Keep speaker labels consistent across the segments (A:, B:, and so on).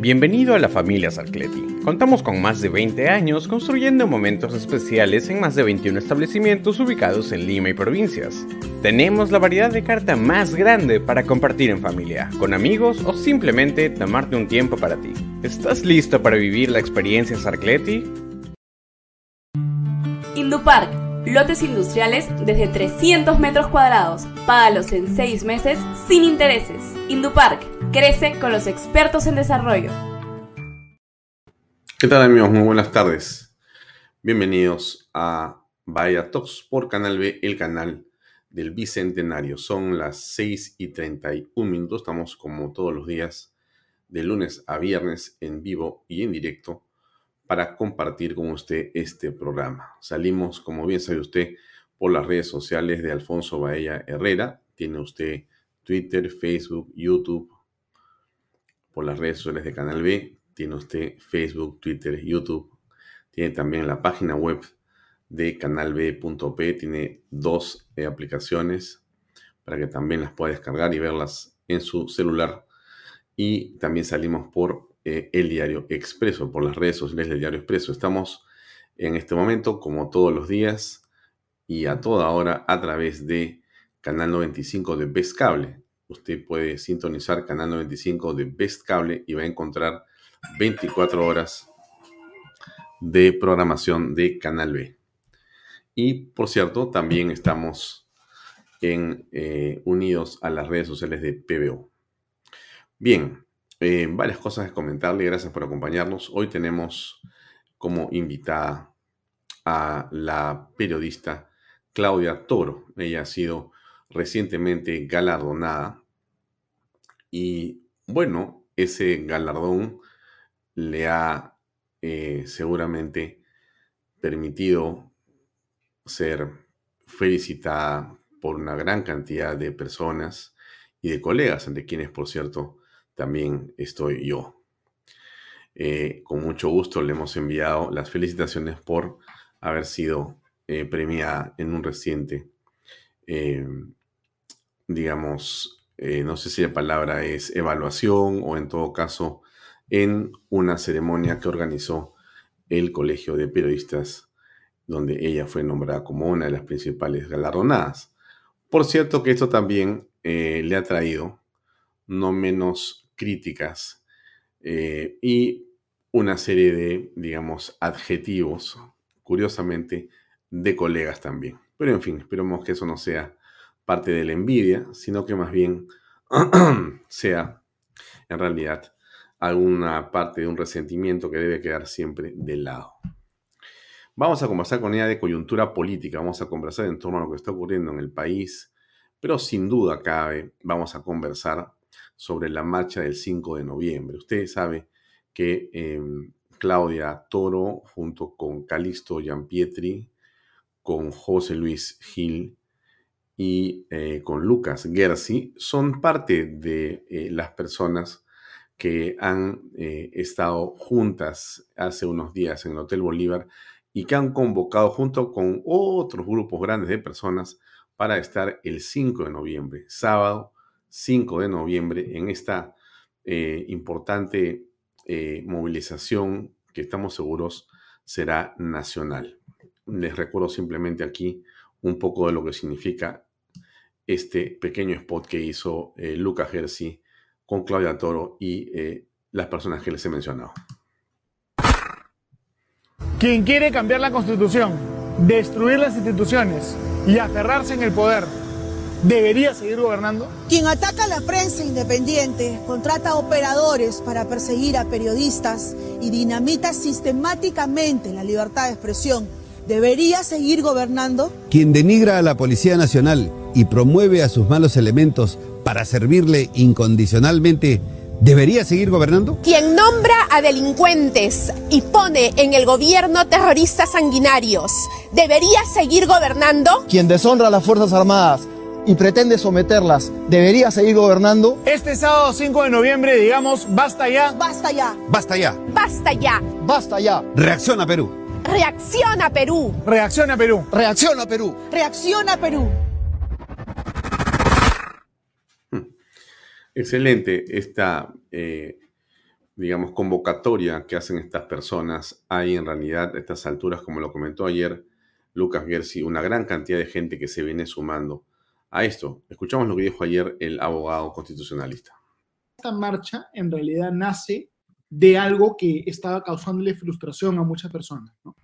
A: Bienvenido a la familia Sarcleti. Contamos con más de 20 años construyendo momentos especiales en más de 21 establecimientos ubicados en Lima y provincias. Tenemos la variedad de carta más grande para compartir en familia, con amigos o simplemente tomarte un tiempo para ti. ¿Estás listo para vivir la experiencia Sarcleti?
B: Indupark, lotes industriales desde 300 metros cuadrados. Págalos en 6 meses sin intereses. Indupark Crece con los expertos en desarrollo.
C: ¿Qué tal amigos? Muy buenas tardes. Bienvenidos a Vaya Talks por Canal B, el canal del Bicentenario. Son las 6 y 31 minutos. Estamos como todos los días, de lunes a viernes, en vivo y en directo, para compartir con usted este programa. Salimos, como bien sabe usted, por las redes sociales de Alfonso Baella Herrera. Tiene usted Twitter, Facebook, YouTube, por las redes sociales de Canal B. Tiene usted Facebook, Twitter, YouTube. Tiene también la página web de canalb.p. Tiene dos eh, aplicaciones para que también las pueda descargar y verlas en su celular. Y también salimos por eh, el diario Expreso, por las redes sociales del diario Expreso. Estamos en este momento, como todos los días y a toda hora, a través de Canal 95 de Best Cable usted puede sintonizar Canal 95 de Best Cable y va a encontrar 24 horas de programación de Canal B. Y por cierto, también estamos eh, unidos a las redes sociales de PBO. Bien, eh, varias cosas que comentarle. Gracias por acompañarnos. Hoy tenemos como invitada a la periodista Claudia Toro. Ella ha sido recientemente galardonada y bueno, ese galardón le ha eh, seguramente permitido ser felicitada por una gran cantidad de personas y de colegas, entre quienes, por cierto, también estoy yo. Eh, con mucho gusto le hemos enviado las felicitaciones por haber sido eh, premiada en un reciente digamos, eh, no sé si la palabra es evaluación o en todo caso en una ceremonia que organizó el Colegio de Periodistas, donde ella fue nombrada como una de las principales galardonadas. Por cierto que esto también eh, le ha traído no menos críticas eh, y una serie de, digamos, adjetivos, curiosamente, de colegas también. Pero en fin, esperemos que eso no sea parte de la envidia, sino que más bien sea en realidad alguna parte de un resentimiento que debe quedar siempre de lado. Vamos a conversar con ella de coyuntura política, vamos a conversar en torno a lo que está ocurriendo en el país, pero sin duda cabe, vamos a conversar sobre la marcha del 5 de noviembre. Usted sabe que em, Claudia Toro, junto con Calisto Giampietri, con José Luis Gil y eh, con Lucas Gersi son parte de eh, las personas que han eh, estado juntas hace unos días en el Hotel Bolívar y que han convocado junto con otros grupos grandes de personas para estar el 5 de noviembre, sábado 5 de noviembre, en esta importante movilización que estamos seguros será nacional. Les recuerdo simplemente aquí un poco de lo que significa este pequeño spot que hizo eh, Lucas Gersi con Claudia Toro y eh, las personas que les he mencionado.
D: Quien quiere cambiar la constitución, destruir las instituciones y aferrarse en el poder, ¿debería seguir gobernando?
E: Quien ataca a la prensa independiente, contrata operadores para perseguir a periodistas y dinamita sistemáticamente la libertad de expresión, ¿debería seguir gobernando?
F: Quien denigra a la Policía Nacional y promueve a sus malos elementos para servirle incondicionalmente, ¿debería seguir gobernando?
G: Quien nombra a delincuentes y pone en el gobierno terroristas sanguinarios, ¿debería seguir gobernando?
H: Quien deshonra a las Fuerzas Armadas y pretende someterlas, ¿debería seguir gobernando?
D: Este sábado 5 de noviembre, digamos, basta ya.
E: Basta ya.
F: Basta ya.
G: Basta ya.
H: Basta ya.
F: Reacciona Perú.
G: Reacciona Perú.
D: Reacciona Perú.
H: Reacciona Perú.
E: Reacciona Perú.
C: Excelente esta, eh, digamos, convocatoria que hacen estas personas. Hay en realidad a estas alturas, como lo comentó ayer Lucas Gersi, una gran cantidad de gente que se viene sumando a esto. Escuchamos lo que dijo ayer el abogado constitucionalista.
I: Esta marcha en realidad nace de algo que estaba causándole frustración a muchas personas. ¿no?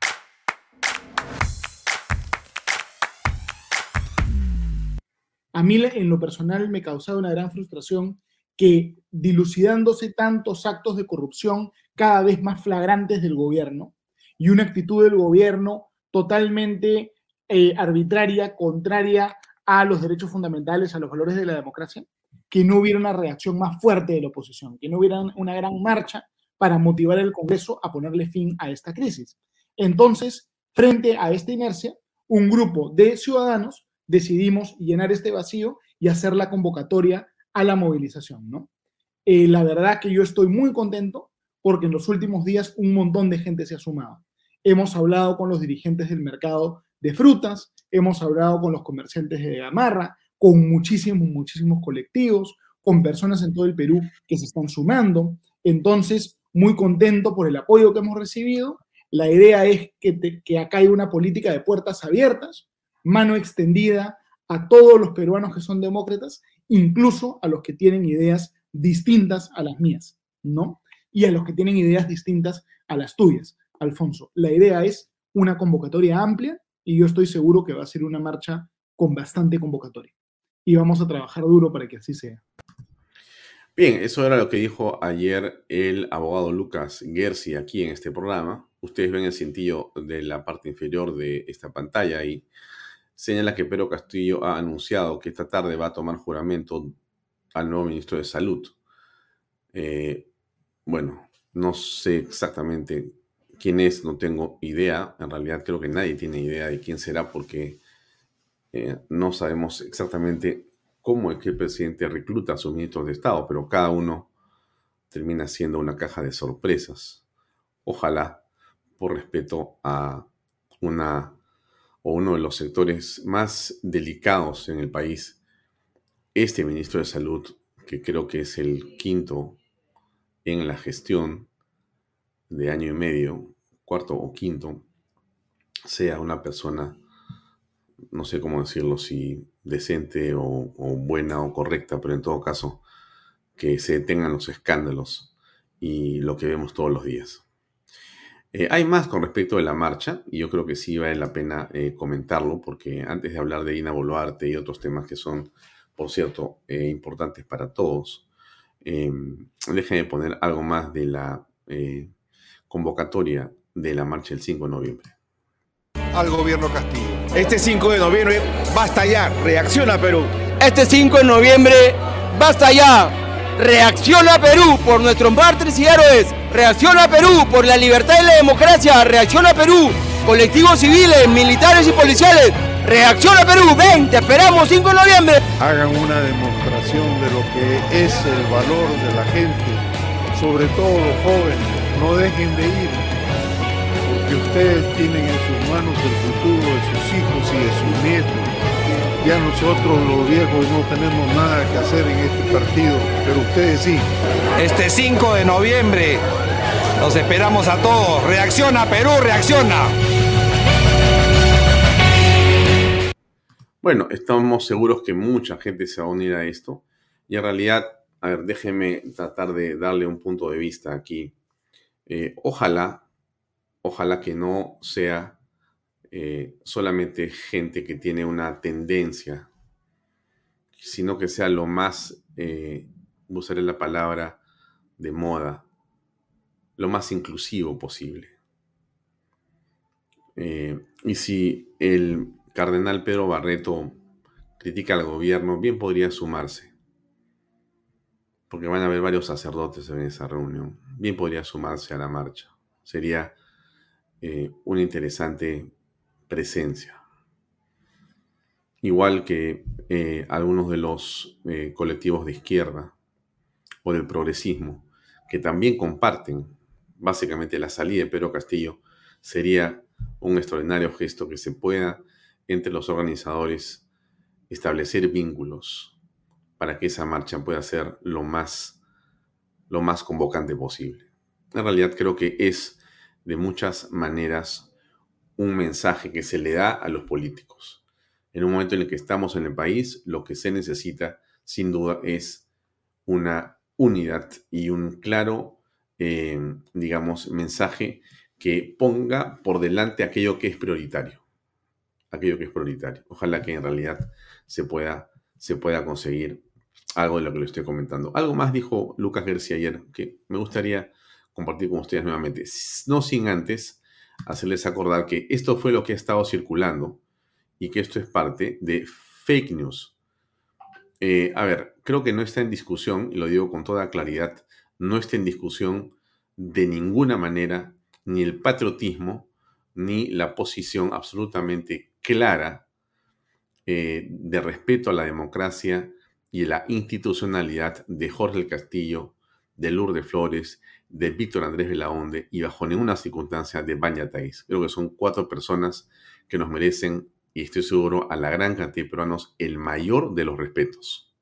I: A mí en lo personal me causaba una gran frustración que dilucidándose tantos actos de corrupción cada vez más flagrantes del gobierno y una actitud del gobierno totalmente eh, arbitraria, contraria a los derechos fundamentales, a los valores de la democracia, que no hubiera una reacción más fuerte de la oposición, que no hubiera una gran marcha para motivar al Congreso a ponerle fin a esta crisis. Entonces, frente a esta inercia, un grupo de ciudadanos decidimos llenar este vacío y hacer la convocatoria a la movilización, ¿no? Eh, la verdad que yo estoy muy contento porque en los últimos días un montón de gente se ha sumado. Hemos hablado con los dirigentes del mercado de frutas, hemos hablado con los comerciantes de Gamarra, con muchísimos, muchísimos colectivos, con personas en todo el Perú que se están sumando. Entonces, muy contento por el apoyo que hemos recibido. La idea es que, que acá hay una política de puertas abiertas, mano extendida a todos los peruanos que son demócratas, incluso a los que tienen ideas distintas a las mías, ¿no? Y a los que tienen ideas distintas a las tuyas, Alfonso. La idea es una convocatoria amplia y yo estoy seguro que va a ser una marcha con bastante convocatoria. Y vamos a trabajar duro para que así sea.
C: Bien, eso era lo que dijo ayer el abogado Lucas Gersi aquí en este programa. Ustedes ven el cintillo de la parte inferior de esta pantalla y señala que Pedro Castillo ha anunciado que esta tarde va a tomar juramento al nuevo ministro de Salud. Eh, bueno, no sé exactamente quién es, no tengo idea. En realidad creo que nadie tiene idea de quién será porque eh, no sabemos exactamente cómo es que el presidente recluta a sus ministros de Estado, pero cada uno termina siendo una caja de sorpresas. Ojalá, por respeto a una o uno de los sectores más delicados en el país, este ministro de Salud, que creo que es el quinto en la gestión de año y medio, cuarto o quinto, sea una persona, no sé cómo decirlo, si decente o, o buena o correcta, pero en todo caso, que se detengan los escándalos y lo que vemos todos los días. Eh, hay más con respecto de la marcha y yo creo que sí vale la pena eh, comentarlo porque antes de hablar de Dina Boluarte y otros temas que son, por cierto, eh, importantes para todos, déjenme poner algo más de la convocatoria de la marcha del 5 de noviembre.
J: Al gobierno Castillo.
K: Este 5 de noviembre, basta ya, reacciona Perú. Este 5 de noviembre, basta ya, Reacciona Perú por nuestros mártires y héroes. Reacciona Perú por la libertad y la democracia. Reacciona Perú. Colectivos civiles, militares y policiales. Reacciona Perú. Ven, te esperamos 5 de noviembre.
L: Hagan una demostración de lo que es el valor de la gente, sobre todo los jóvenes. No dejen de ir, porque ustedes tienen en sus manos el futuro de sus hijos y de sus nietos ya nosotros los viejos no tenemos nada que hacer en este partido, pero ustedes sí.
K: Este 5 de noviembre los esperamos a todos. Reacciona Perú, reacciona.
C: Bueno, estamos seguros que mucha gente se va a unir a esto y en realidad, a ver, déjeme tratar de darle un punto de vista aquí. Eh, ojalá, ojalá que no sea eh, solamente gente que tiene una tendencia, sino que sea lo más, eh, usaré la palabra de moda, lo más inclusivo posible. Eh, y si el cardenal Pedro Barreto critica al gobierno, bien podría sumarse. Porque van a haber varios sacerdotes en esa reunión. Bien podría sumarse a la marcha. Sería eh, una interesante presencia. Igual que eh, algunos de los colectivos de izquierda o del progresismo, que también comparten básicamente la salida de Pedro Castillo, sería un extraordinario gesto que se pueda entre los organizadores establecer vínculos para que esa marcha pueda ser lo más, lo más convocante posible. En realidad creo que es de muchas maneras un mensaje que se le da a los políticos. En un momento en el que estamos en el país, lo que se necesita sin duda es una unidad y un claro, eh, digamos, mensaje que ponga por delante aquello que es prioritario. Aquello que es prioritario. Ojalá que en realidad se pueda, se pueda conseguir algo de lo que le estoy comentando. Algo más dijo Lucas García ayer que me gustaría compartir con ustedes nuevamente. No sin antes hacerles acordar que esto fue lo que ha estado circulando y que esto es parte de fake news. Eh, a ver, creo que no está en discusión, y lo digo con toda claridad, no está en discusión de ninguna manera ni el patriotismo, ni la posición absolutamente clara eh, de respeto a la democracia y la institucionalidad de Jorge el Castillo, de Lourdes Flores, de Víctor Andrés Belaonde y bajo ninguna circunstancia de Baña Creo que son cuatro personas que nos merecen, y estoy seguro, a la gran cantidad de peruanos, el mayor de los respetos.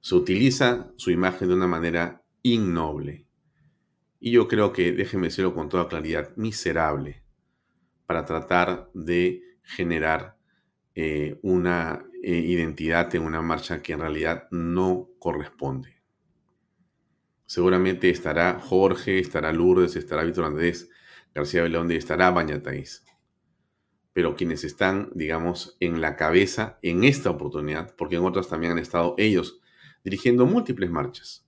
C: Se utiliza su imagen de una manera innoble, y yo creo que, déjenme decirlo con toda claridad, miserable para tratar de generar eh, una eh, identidad en una marcha que en realidad no corresponde. Seguramente estará Jorge, estará Lourdes, estará Víctor Andrés, García Belonde, estará Bañataís. Pero quienes están, digamos, en la cabeza en esta oportunidad, porque en otras también han estado ellos dirigiendo múltiples marchas,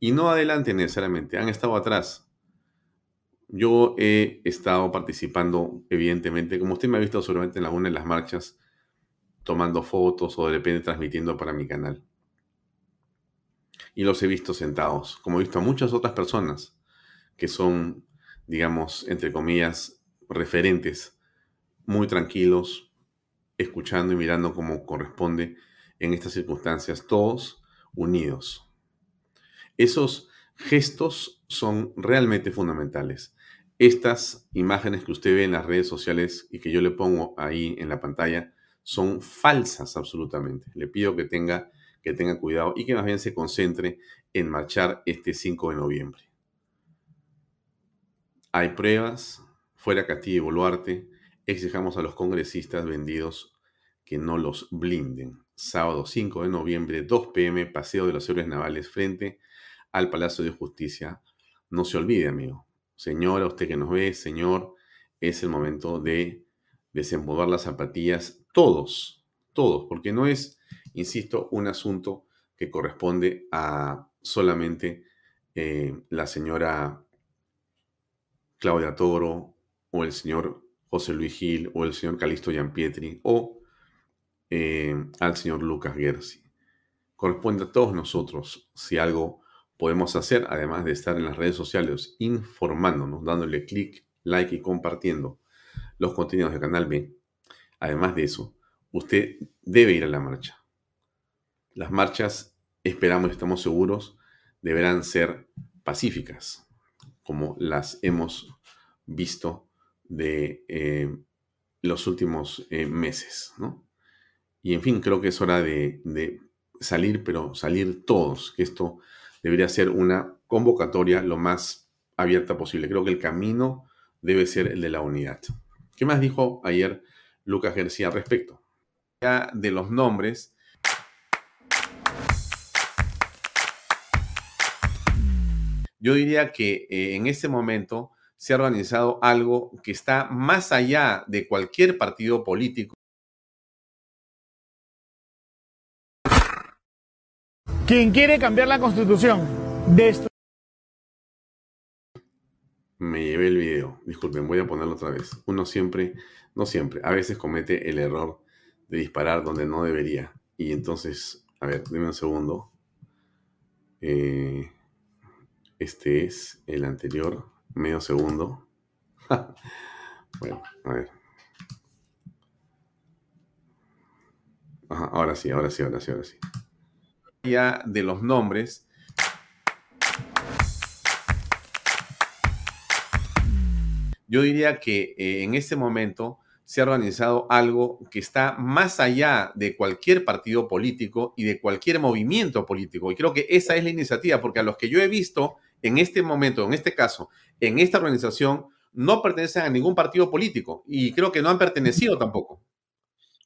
C: y no adelante necesariamente, han estado atrás. Yo he estado participando, evidentemente, como usted me ha visto solamente en la una de las marchas, tomando fotos o de repente transmitiendo para mi canal. Y los he visto sentados, como he visto a muchas otras personas que son, digamos, entre comillas, referentes, muy tranquilos, escuchando y mirando como corresponde en estas circunstancias, todos unidos. Esos gestos son realmente fundamentales. Estas imágenes que usted ve en las redes sociales y que yo le pongo ahí en la pantalla son falsas absolutamente. Le pido que tenga, que tenga cuidado y que más bien se concentre en marchar este 5 de noviembre. Hay pruebas, fuera Castillo y Boluarte, exijamos a los congresistas vendidos que no los blinden. Sábado 5 de noviembre, 2 pm, Paseo de los Héroes Navales frente al Palacio de Justicia. No se olvide, amigo. Señora, usted que nos ve, señor, es el momento de desempolvar las zapatillas, todos, todos, porque no es, insisto, un asunto que corresponde a solamente eh, la señora Claudia Toro o el señor José Luis Gil o el señor Calixto Gianpietri o eh, al señor Lucas Gersi. Corresponde a todos nosotros si algo podemos hacer, además de estar en las redes sociales informándonos, dándole clic, like y compartiendo los contenidos del canal B. Además de eso, usted debe ir a la marcha. Las marchas, esperamos, estamos seguros, deberán ser pacíficas, como las hemos visto de eh, los últimos eh, meses. Y en fin, creo que es hora de, salir, pero salir todos, que esto debería ser una convocatoria lo más abierta posible. Creo que el camino debe ser el de la unidad. ¿Qué más dijo ayer Lucas García al respecto? De los nombres. Yo diría que eh, en este momento se ha organizado algo que está más allá de cualquier partido político.
D: Quien quiere cambiar la constitución, destru-
C: Me llevé el video. Disculpen, voy a ponerlo otra vez. Uno siempre, no siempre, a veces comete el error de disparar donde no debería. Y entonces, a ver, dime un segundo. Eh, este es el anterior, medio segundo. bueno, a ver. Ahora sí, ahora sí, ahora sí, ahora sí. Ya de los nombres. Yo diría que eh, en este momento se ha organizado algo que está más allá de cualquier partido político y de cualquier movimiento político. Y creo que esa es la iniciativa, porque a los que yo he visto en este momento, en este caso, en esta organización, no pertenecen a ningún partido político y creo que no han pertenecido tampoco.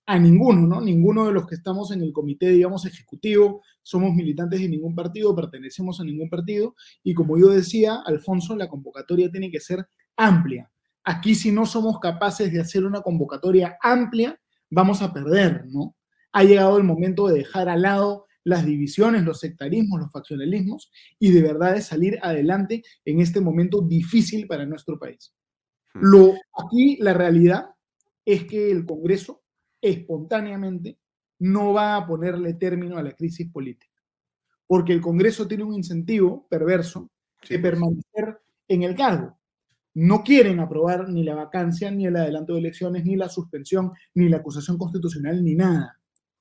I: a ninguno, ¿no? Ninguno de los que estamos en el comité, digamos, ejecutivo, somos militantes de ningún partido, pertenecemos a ningún partido. Y como yo decía, Alfonso, la convocatoria tiene que ser amplia. Aquí si no somos capaces de hacer una convocatoria amplia, vamos a perder, ¿no? Ha llegado el momento de dejar al lado las divisiones, los sectarismos, los faccionalismos y de verdad de salir adelante en este momento difícil para nuestro país. Lo, aquí la realidad es que el Congreso espontáneamente no va a ponerle término a la crisis política, porque el Congreso tiene un incentivo perverso de permanecer en el cargo. No quieren aprobar ni la vacancia, ni el adelanto de elecciones, ni la suspensión, ni la acusación constitucional, ni nada.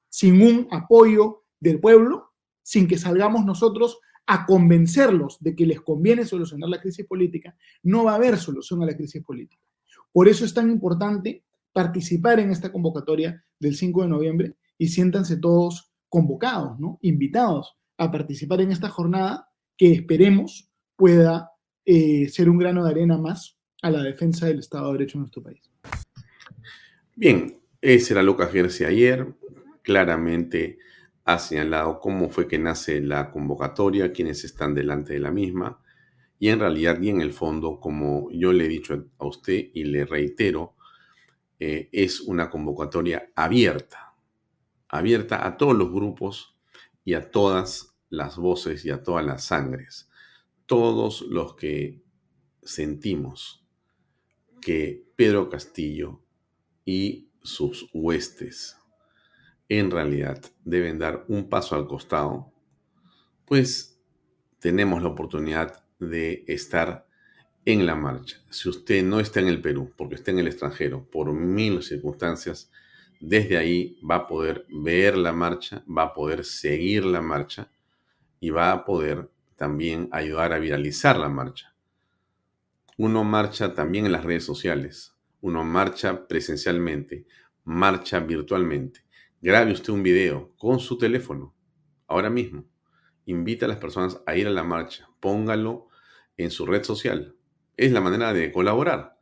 I: Sin un apoyo del pueblo, sin que salgamos nosotros a convencerlos de que les conviene solucionar la crisis política, no va a haber solución a la crisis política. Por eso es tan importante participar en esta convocatoria del 5 de noviembre y siéntanse todos convocados, ¿no? invitados a participar en esta jornada que esperemos pueda eh, ser un grano de arena más a la defensa del Estado de Derecho en nuestro país.
C: Bien, ese era Lucas Gersi ayer. Claramente ha señalado cómo fue que nace la convocatoria, quiénes están delante de la misma. Y en realidad y en el fondo, como yo le he dicho a usted y le reitero, eh, es una convocatoria abierta, abierta a todos los grupos y a todas las voces y a todas las sangres. Todos los que sentimos que Pedro Castillo y sus huestes en realidad deben dar un paso al costado, pues tenemos la oportunidad de estar en la marcha. Si usted no está en el Perú, porque está en el extranjero, por mil circunstancias, desde ahí va a poder ver la marcha, va a poder seguir la marcha y va a poder también ayudar a viralizar la marcha. Uno marcha también en las redes sociales, uno marcha presencialmente, marcha virtualmente. Grabe usted un video con su teléfono, ahora mismo. Invita a las personas a ir a la marcha, póngalo en su red social. Es la manera de colaborar.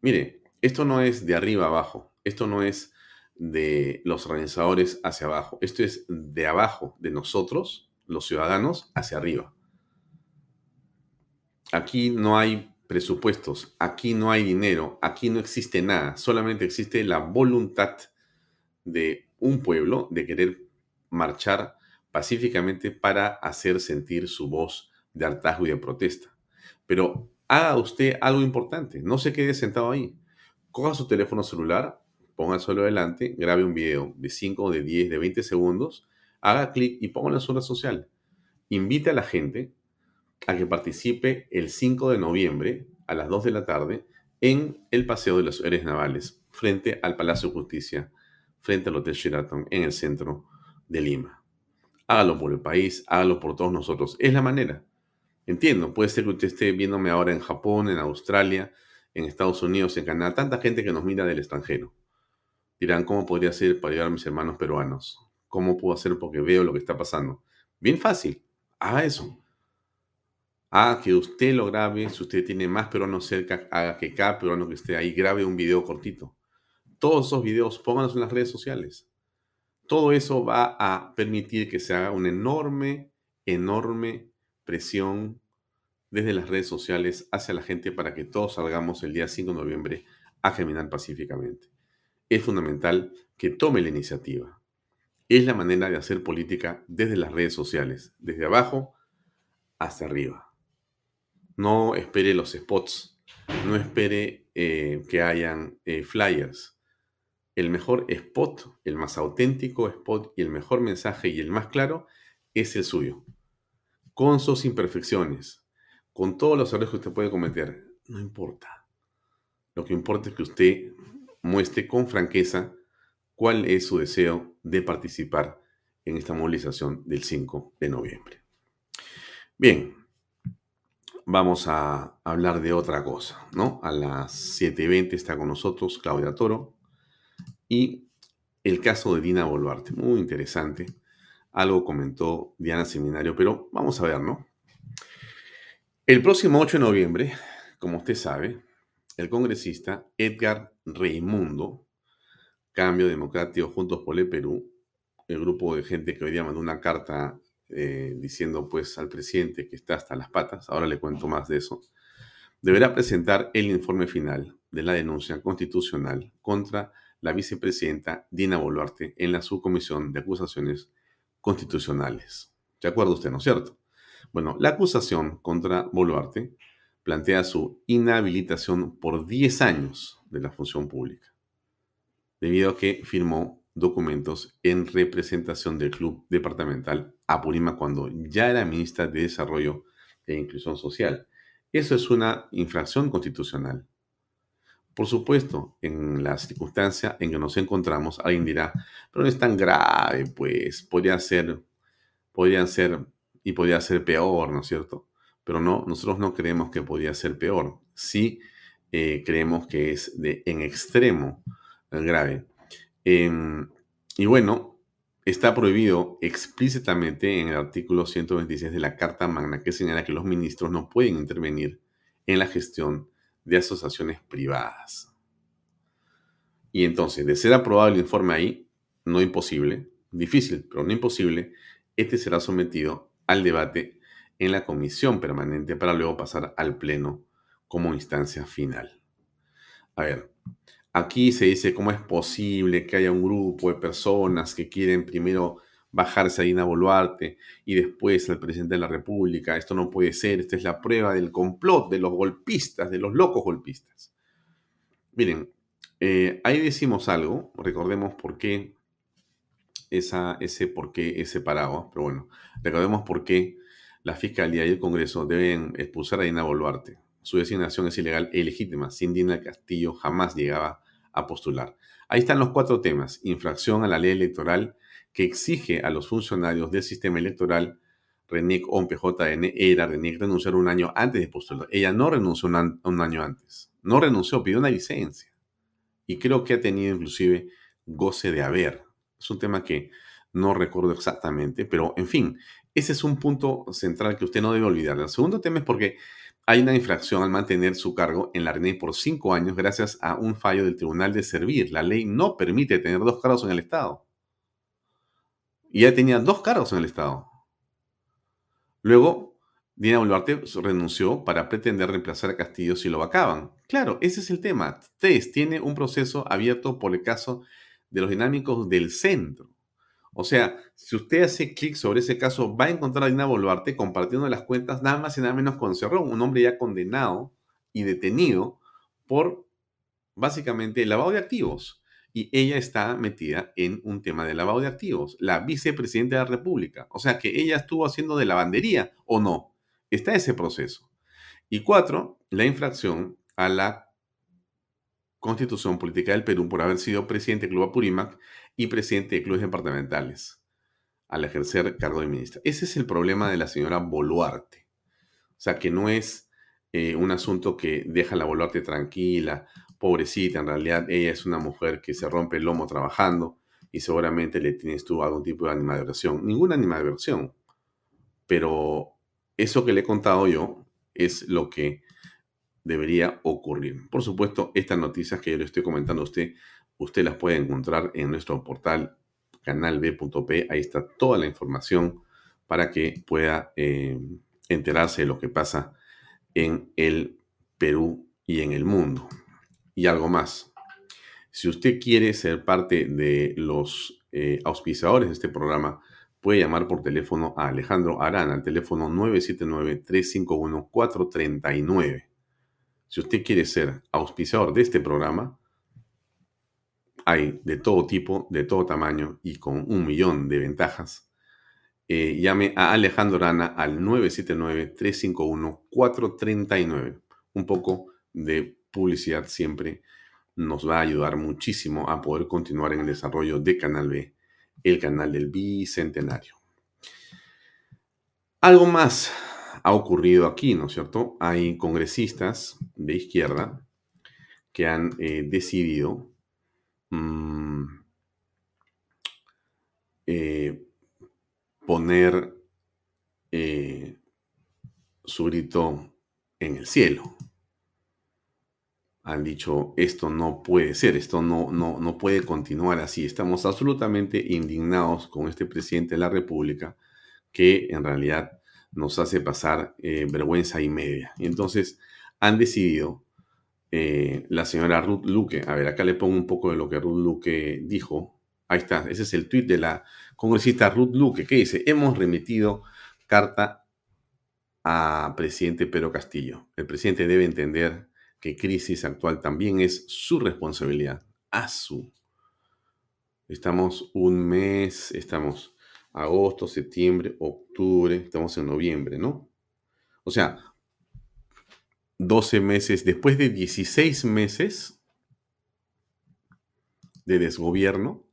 C: Mire, esto no es de arriba abajo, esto no es de los organizadores hacia abajo, esto es de abajo, de nosotros, los ciudadanos, hacia arriba. Aquí no hay presupuestos, aquí no hay dinero, aquí no existe nada, solamente existe la voluntad de un pueblo de querer marchar pacíficamente para hacer sentir su voz de hartazgo y de protesta. Pero haga usted algo importante, no se quede sentado ahí. Coja su teléfono celular, póngaselo adelante, grabe un video de 5, de 10, de 20 segundos, haga clic y póngalo en su red social. Invite a la gente a que participe el 5 de noviembre a las 2 de la tarde en el Paseo de los Héroes Navales, frente al Palacio de Justicia, frente al Hotel Sheraton, en el centro de Lima. Hágalo por el país, hágalo por todos nosotros. Es la manera. Entiendo, puede ser que usted esté viéndome ahora en Japón, en Australia, en Estados Unidos, en Canadá, tanta gente que nos mira del extranjero. Dirán, ¿cómo podría ser para ayudar a mis hermanos peruanos? ¿Cómo puedo hacer porque veo lo que está pasando? Bien fácil, haga eso. Haga que usted lo grabe, si usted tiene más peruanos cerca, haga que cada peruano que esté ahí grabe un video cortito. Todos esos videos pónganlos en las redes sociales. todo eso va a permitir que se haga una enorme, enorme presión desde las redes sociales hacia la gente para que todos salgamos el día 5 de noviembre a caminar pacíficamente. Es fundamental que tome la iniciativa. Es la manera de hacer política desde las redes sociales, desde abajo hasta arriba. No espere los spots, no espere eh, que hayan eh, flyers. El mejor spot, el más auténtico spot y el mejor mensaje y el más claro es el suyo. Con sus imperfecciones, con todos los errores que usted puede cometer, no importa. Lo que importa es que usted muestre con franqueza cuál es su deseo de participar en esta movilización del 5 de noviembre. Bien, vamos a hablar de otra cosa, ¿no? A las 7.20 está con nosotros Claudia Toro y el caso de Dina Boluarte, muy interesante. Algo comentó Diana Seminario, pero vamos a ver, ¿no? El próximo 8 de noviembre, como usted sabe, el congresista Edgar Reimundo, Cambio Democrático Juntos por el Perú, el grupo de gente que hoy día mandó una carta eh, diciendo pues al presidente que está hasta las patas, ahora le cuento más de eso, deberá presentar el informe final de la denuncia constitucional contra la vicepresidenta Dina Boluarte en la subcomisión de acusaciones constitucionales. ¿De acuerdo usted, no es cierto? Bueno, la acusación contra Boluarte plantea su inhabilitación por 10 años de la función pública, debido a que firmó documentos en representación del Club Departamental Apurima cuando ya era ministra de Desarrollo e Inclusión Social. Eso es una infracción constitucional. Por supuesto, en la circunstancia en que nos encontramos, alguien dirá, pero no es tan grave, pues podría ser, podrían ser y podría ser peor, ¿no es cierto? Pero no, nosotros no creemos que podría ser peor. Sí eh, creemos que es de, en extremo grave. Em, y bueno, está prohibido explícitamente en el artículo 126 de la Carta Magna que señala que los ministros no pueden intervenir en la gestión de asociaciones privadas. Y entonces, de ser aprobado el informe ahí, no imposible, difícil, pero no imposible, este será sometido al debate en la comisión permanente para luego pasar al pleno como instancia final. A ver, Aquí se dice cómo es posible que haya un grupo de personas que quieren primero bajarse a Dina Boluarte y después al presidente de la República. Esto no puede ser, esta es la prueba del complot de los golpistas, de los locos golpistas. Miren, eh, ahí decimos algo, recordemos por qué esa, ese por qué es separado, pero bueno, recordemos por qué la Fiscalía y el Congreso deben expulsar a Dina Boluarte. Su designación es ilegal e ilegítima. Sin Dina Castillo jamás llegaba a postular. Ahí están los cuatro temas. Infracción a la ley electoral que exige a los funcionarios del sistema electoral RENIC o PJN era RENIC renunciar un año antes de postular. Ella no renunció un, un año antes. No renunció, pidió una licencia. Y creo que ha tenido inclusive goce de haber. Es un tema que no recuerdo exactamente, pero en fin, ese es un punto central que usted no debe olvidar. El segundo tema es porque hay una infracción al mantener su cargo en la RENE por cinco años gracias a un fallo del Tribunal de Servir. La ley no permite tener dos cargos en el Estado. Y ya tenía dos cargos en el Estado. Luego, Dina Boluarte renunció para pretender reemplazar a Castillo si lo vacaban. Claro, ese es el tema. TES tiene un proceso abierto por el caso de los dinámicos del centro. O sea, si usted hace clic sobre ese caso, va a encontrar a Dina Boluarte compartiendo las cuentas nada más y nada menos con Cerrón, un hombre ya condenado y detenido por básicamente lavado de activos. Y ella está metida en un tema de lavado de activos, la vicepresidenta de la República. O sea que ella estuvo haciendo de lavandería o no. Está ese proceso. Y cuatro, la infracción a la Constitución Política del Perú por haber sido presidente del Club Apurímac y presidente de clubes departamentales al ejercer cargo de ministra. Ese es el problema de la señora Boluarte. O sea, que no es eh, un asunto que deja a la Boluarte tranquila, pobrecita, en realidad ella es una mujer que se rompe el lomo trabajando y seguramente le tienes tú algún tipo de animadversión. Ninguna animadversión. Pero eso que le he contado yo es lo que debería ocurrir. Por supuesto, estas noticias que yo le estoy comentando a usted usted las puede encontrar en nuestro portal canalb.p. Ahí está toda la información para que pueda eh, enterarse de lo que pasa en el Perú y en el mundo. Y algo más. Si usted quiere ser parte de los eh, auspiciadores de este programa, puede llamar por teléfono a Alejandro Arana al teléfono 979-351-439. Si usted quiere ser auspiciador de este programa, hay de todo tipo, de todo tamaño y con un millón de ventajas. Eh, llame a Alejandro Arana al 979-351-439. Un poco de publicidad siempre nos va a ayudar muchísimo a poder continuar en el desarrollo de Canal B, el canal del Bicentenario. Algo más ha ocurrido aquí, ¿no es cierto? Hay congresistas de izquierda que han eh, decidido mm, eh, poner eh, su grito en el cielo han dicho, esto no puede ser, esto no, no, no puede continuar así. Estamos absolutamente indignados con este presidente de la República que en realidad nos hace pasar eh, vergüenza y media. Entonces han decidido eh, la señora Ruth Luque, a ver, acá le pongo un poco de lo que Ruth Luque dijo. Ahí está, ese es el tuit de la congresista Ruth Luque, que dice, hemos remitido carta a presidente Pedro Castillo. El presidente debe entender que crisis actual también es su responsabilidad, a su. Estamos un mes, estamos agosto, septiembre, octubre, estamos en noviembre, ¿no? O sea, 12 meses, después de 16 meses de desgobierno,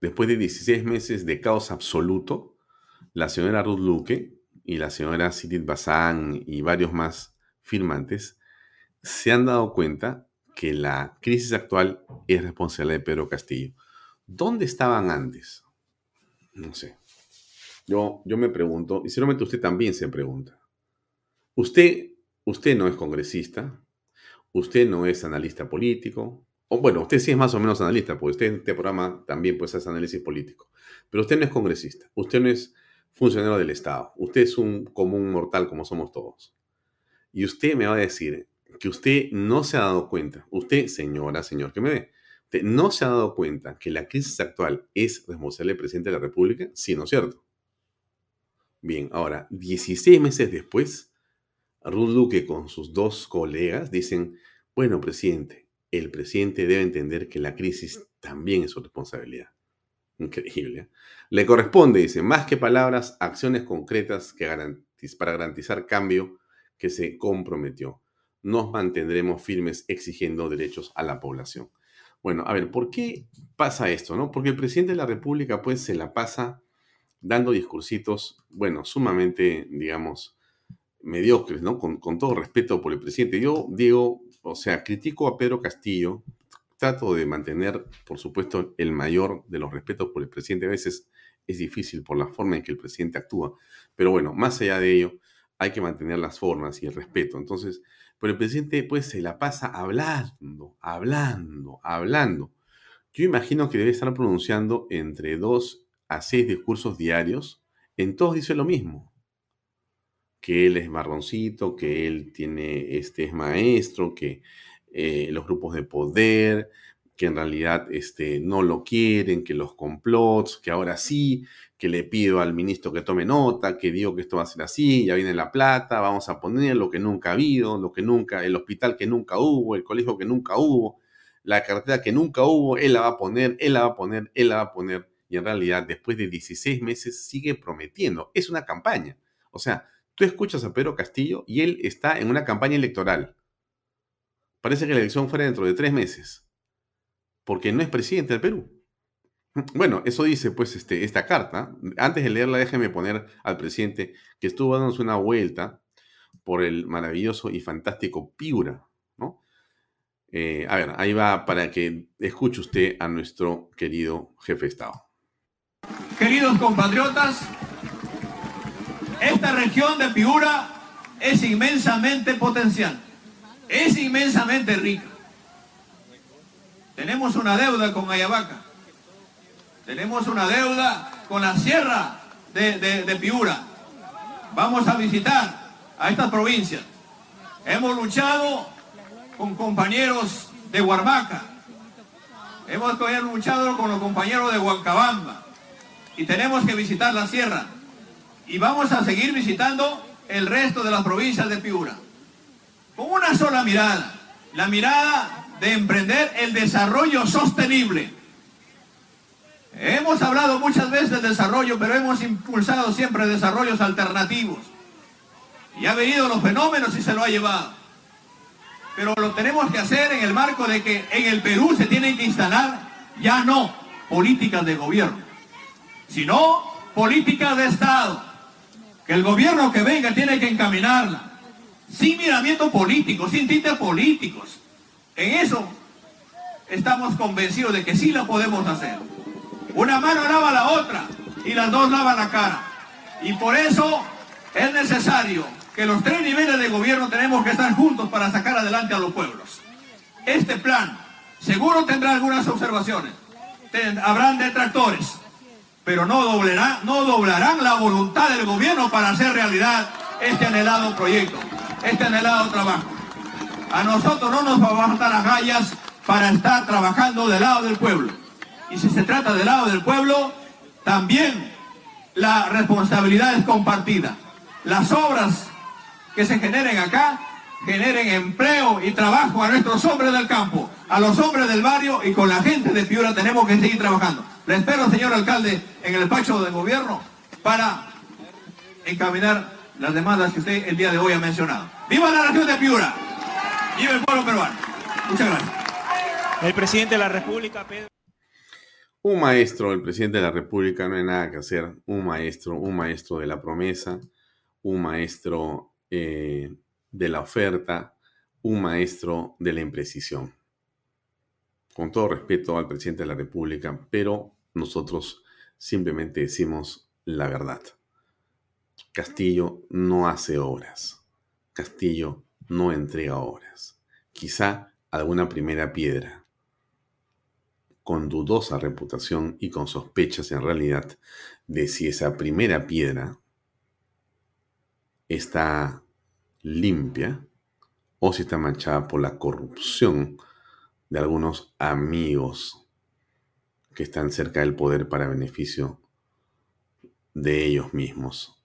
C: después de 16 meses de caos absoluto, la señora Ruth Luque y la señora Sidit Bazán y varios más firmantes se han dado cuenta que la crisis actual es responsabilidad de Pedro Castillo. ¿Dónde estaban antes? No sé. Yo, yo me pregunto, y seguramente usted también se pregunta. Usted, usted no es congresista, usted no es analista político, o bueno, usted sí es más o menos analista, porque usted en este programa también puede hacer análisis político, pero usted no es congresista, usted no es funcionario del Estado, usted es un común mortal como somos todos. Y usted me va a decir, que usted no se ha dado cuenta, usted, señora, señor que me ve, usted no se ha dado cuenta que la crisis actual es responsable del presidente de la República, sí, ¿no es cierto? Bien, ahora, 16 meses después, Ruth Luque con sus dos colegas dicen, bueno, presidente, el presidente debe entender que la crisis también es su responsabilidad. Increíble. ¿eh? Le corresponde, dice, más que palabras, acciones concretas que para garantizar cambio que se comprometió nos mantendremos firmes exigiendo derechos a la población. Bueno, a ver, ¿por qué pasa esto? No? Porque el presidente de la República pues se la pasa dando discursitos, bueno, sumamente, digamos, mediocres, ¿no? Con, todo respeto por el presidente. Yo digo, o sea, critico a Pedro Castillo, trato de mantener, por supuesto, el mayor de los respetos por el presidente. A veces es difícil por la forma en que el presidente actúa, pero bueno, más allá de ello, hay que mantener las formas y el respeto. Entonces, pero el presidente pues se la pasa hablando, hablando, hablando. Yo imagino que debe estar pronunciando entre dos a seis discursos diarios. En todos dice lo mismo. Que él es marroncito, que él tiene, este, es maestro, que eh, los grupos de poder, que en realidad este, no lo quieren, que los complots, que ahora sí, que le pido al ministro que tome nota, que digo que esto va a ser así, ya viene la plata, vamos a poner lo que nunca ha habido, lo que nunca, el hospital que nunca hubo, el colegio que nunca hubo, la carretera que nunca hubo, él la va a poner, él la va a poner, él la va a poner, y en realidad después de 16 meses sigue prometiendo. Es una campaña. O sea, tú escuchas a Pedro Castillo y él está en una campaña electoral. Parece que la elección fuera dentro de tres meses porque no es presidente del Perú. Bueno, eso dice pues este, esta carta. Antes de leerla, déjeme poner al presidente que estuvo dándose una vuelta por el maravilloso y fantástico Piura. Eh, a ver, ahí va para que escuche usted a nuestro querido jefe de Estado.
M: Queridos compatriotas, esta región de Piura es inmensamente potencial, es inmensamente rica tenemos una deuda con Ayabaca. Tenemos una deuda con la sierra de, de Piura. Vamos a visitar a estas provincias. Hemos luchado con compañeros de Huarmaca. Hemos luchado con los compañeros de Huancabamba. Y tenemos que visitar la sierra. Y vamos a seguir visitando el resto de las provincias de Piura. Con una sola mirada. La mirada de emprender el desarrollo sostenible. Hemos hablado muchas veces del desarrollo, pero hemos impulsado siempre desarrollos alternativos. Y ha venido los fenómenos y se lo ha llevado. Pero lo tenemos que hacer en el marco de que en el Perú se tienen que instalar ya no políticas de gobierno, sino políticas de Estado. Que el gobierno que venga tiene que encaminarla, sin miramiento político, sin tintes políticos. En eso estamos convencidos de que sí lo podemos hacer. Una mano lava la otra y las dos lavan la cara. Y por eso es necesario que los tres niveles de gobierno tenemos que estar juntos para sacar adelante a los pueblos. Este plan seguro tendrá algunas observaciones, habrán detractores, pero no doblarán, no doblarán la voluntad del gobierno para hacer realidad este anhelado proyecto, este anhelado trabajo. A nosotros no nos va a faltar agallas para estar trabajando del lado del pueblo. Y si se trata del lado del pueblo, también la responsabilidad es compartida. Las obras que se generen acá generen empleo y trabajo a nuestros hombres del campo, a los hombres del barrio y con la gente de Piura tenemos que seguir trabajando. Le espero, señor alcalde, en el despacho del gobierno para encaminar las demandas que usted el día de hoy ha mencionado. ¡Viva la nación de Piura! ¡Viva el pueblo peruano! Muchas gracias.
N: El presidente de la República, Pedro.
C: Un maestro, el presidente de la República, no hay nada que hacer. Un maestro, un maestro de la promesa, un maestro eh, de la oferta, un maestro de la imprecisión. Con todo respeto al presidente de la República, pero nosotros simplemente decimos la verdad. Castillo no hace obras. Castillo no entrega obras. Quizá alguna primera piedra. Con dudosa reputación y con sospechas en realidad de si esa primera piedra está limpia o si está manchada por la corrupción de algunos amigos que están cerca del poder para beneficio de ellos mismos,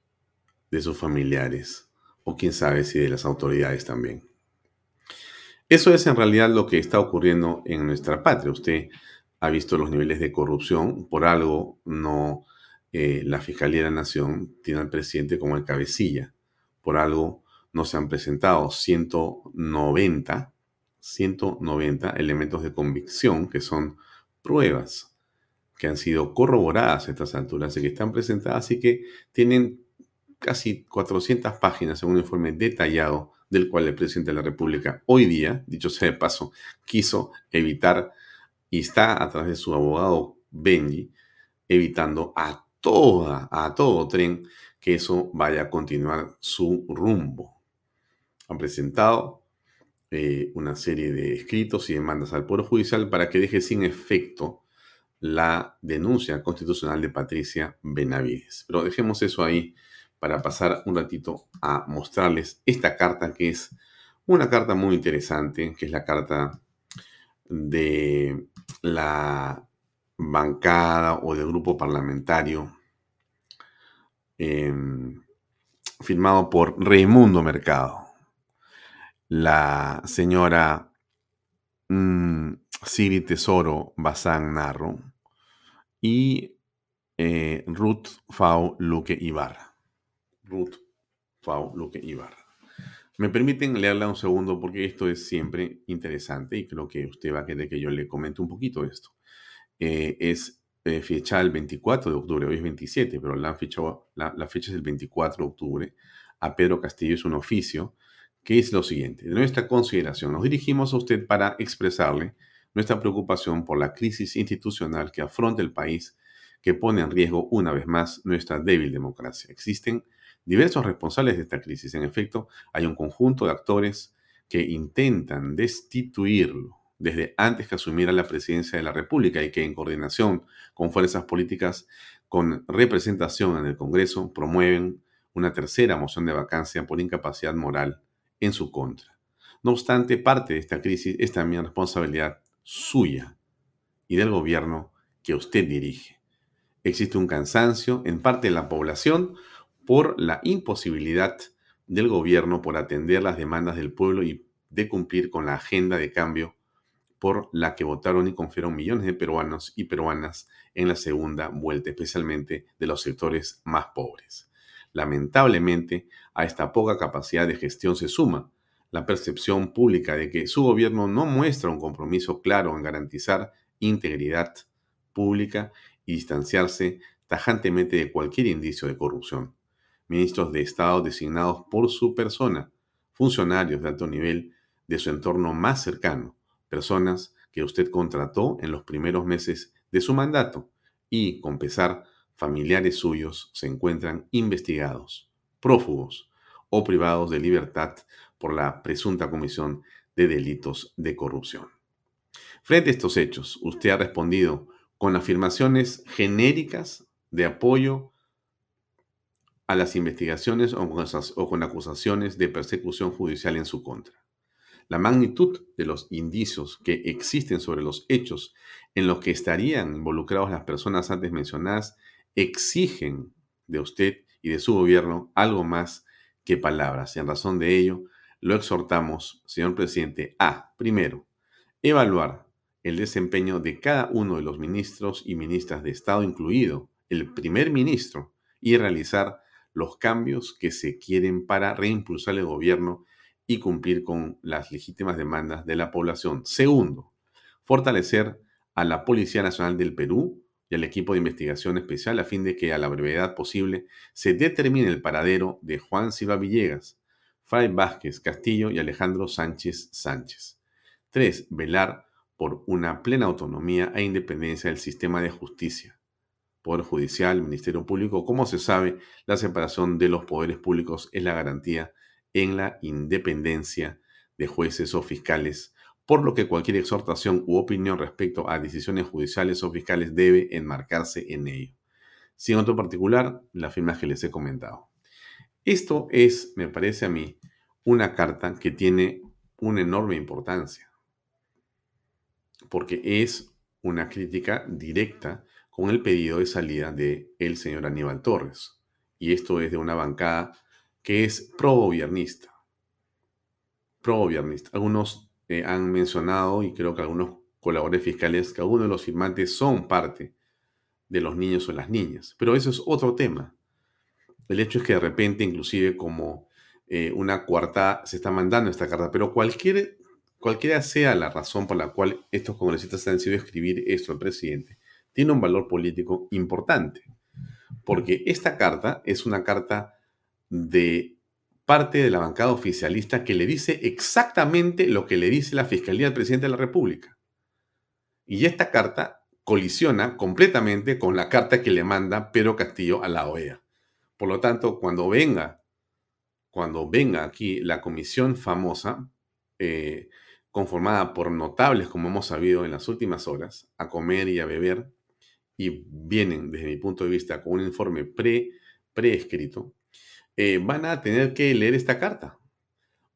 C: de sus familiares o quién sabe si de las autoridades también. Eso es en realidad lo que está ocurriendo en nuestra patria. Usted ha visto los niveles de corrupción, por algo no eh, la Fiscalía de la Nación tiene al presidente como el cabecilla por algo no se han presentado 190, 190 elementos de convicción que son pruebas que han sido corroboradas a estas alturas y que están presentadas y que tienen casi 400 páginas en un informe detallado del cual el presidente de la República hoy día, dicho sea de paso, quiso evitar y está a través de su abogado Benji evitando a toda, a todo tren que eso vaya a continuar su rumbo. Han presentado eh, una serie de escritos y demandas al Poder Judicial para que deje sin efecto la denuncia constitucional de Patricia Benavides. Pero dejemos eso ahí para pasar un ratito a mostrarles esta carta que es una carta muy interesante, que es la carta de la bancada o del grupo parlamentario Em, firmado por Raimundo Mercado, la señora mm, Siri Tesoro Bazán Narro y eh, Ruth Fau Luque Ibarra. Ruth Fau Luque Ibarra. Me permiten leerla un segundo porque esto es siempre interesante y creo que usted va a querer que yo le comente un poquito esto. Eh, es eh, fecha el 24 de octubre, hoy es 27, pero la fecha, la, fecha es el 24 de octubre, a Pedro Castillo es un oficio, que es lo siguiente. De nuestra consideración, nos dirigimos a usted para expresarle nuestra preocupación por la crisis institucional que afronta el país, que pone en riesgo una vez más nuestra débil democracia. Existen diversos responsables de esta crisis. En efecto, hay un conjunto de actores que intentan destituirlo, desde antes que asumiera la presidencia de la República y que en coordinación con fuerzas políticas con representación en el Congreso promueven una tercera moción de vacancia por incapacidad moral en su contra. No obstante, parte de esta crisis es también responsabilidad suya y del gobierno que usted dirige. Existe un cansancio en parte de la población por la imposibilidad del gobierno por atender las demandas del pueblo y de cumplir con la agenda de cambio por la que votaron y confiaron millones de peruanos y peruanas en la segunda vuelta, especialmente de los sectores más pobres. Lamentablemente, a esta poca capacidad de gestión se suma la percepción pública de que su gobierno no muestra un compromiso claro en garantizar integridad pública y distanciarse tajantemente de cualquier indicio de corrupción. Ministros de Estado designados por su persona, funcionarios de alto nivel de su entorno más cercano, personas que usted contrató en los primeros meses de su mandato y, con pesar, familiares suyos se encuentran investigados, prófugos o privados de libertad por la presunta comisión de delitos de corrupción. Frente a estos hechos, usted ha respondido con afirmaciones genéricas de apoyo a las investigaciones o con acusaciones de persecución judicial en su contra. La magnitud de los indicios que existen sobre los hechos en los que estarían involucrados las personas antes mencionadas exigen de usted y de su gobierno algo más que palabras. Y en razón de ello, lo exhortamos, señor presidente, a, primero, evaluar el desempeño de cada uno de los ministros y ministras de Estado, incluido el primer ministro, y realizar los cambios que se quieren para reimpulsar el gobierno y cumplir con las legítimas demandas de la población. Segundo, fortalecer a la Policía Nacional del Perú y al equipo de investigación especial a fin de que a la brevedad posible se determine el paradero de Juan Silva Villegas, Fray Vázquez Castillo y Alejandro Sánchez Sánchez. 3. Velar por una plena autonomía e independencia del sistema de justicia. Poder Judicial, Ministerio Público, como se sabe, la separación de los poderes públicos es la garantía en la independencia de jueces o fiscales, por lo que cualquier exhortación u opinión respecto a decisiones judiciales o fiscales debe enmarcarse en ello. Sin otro particular, la firma que les he comentado. Esto es, me parece a mí, una carta que tiene una enorme importancia, porque es una crítica directa con el pedido de salida de el señor Aníbal Torres. Y esto es de una bancada que es pro-gobiernista. Pro-gobiernista. Algunos han mencionado, y creo que algunos colaboradores fiscales, que algunos de los firmantes son parte de los niños o las niñas. Pero eso es otro tema. El hecho es que de repente, inclusive como eh, una cuarta, se está mandando esta carta, pero cualquier, cualquiera sea la razón por la cual estos congresistas han decidido escribir esto al presidente, tiene un valor político importante, porque esta carta es una carta de parte de la bancada oficialista que le dice exactamente lo que le dice la Fiscalía al presidente de la República. Y esta carta colisiona completamente con la carta que le manda Pedro Castillo a la OEA. Por lo tanto, cuando venga, cuando venga aquí la comisión famosa, eh, conformada por notables, como hemos sabido en las últimas horas, a comer y a beber, y vienen, desde mi punto de vista, con un informe pre, preescrito, eh, van a tener que leer esta carta.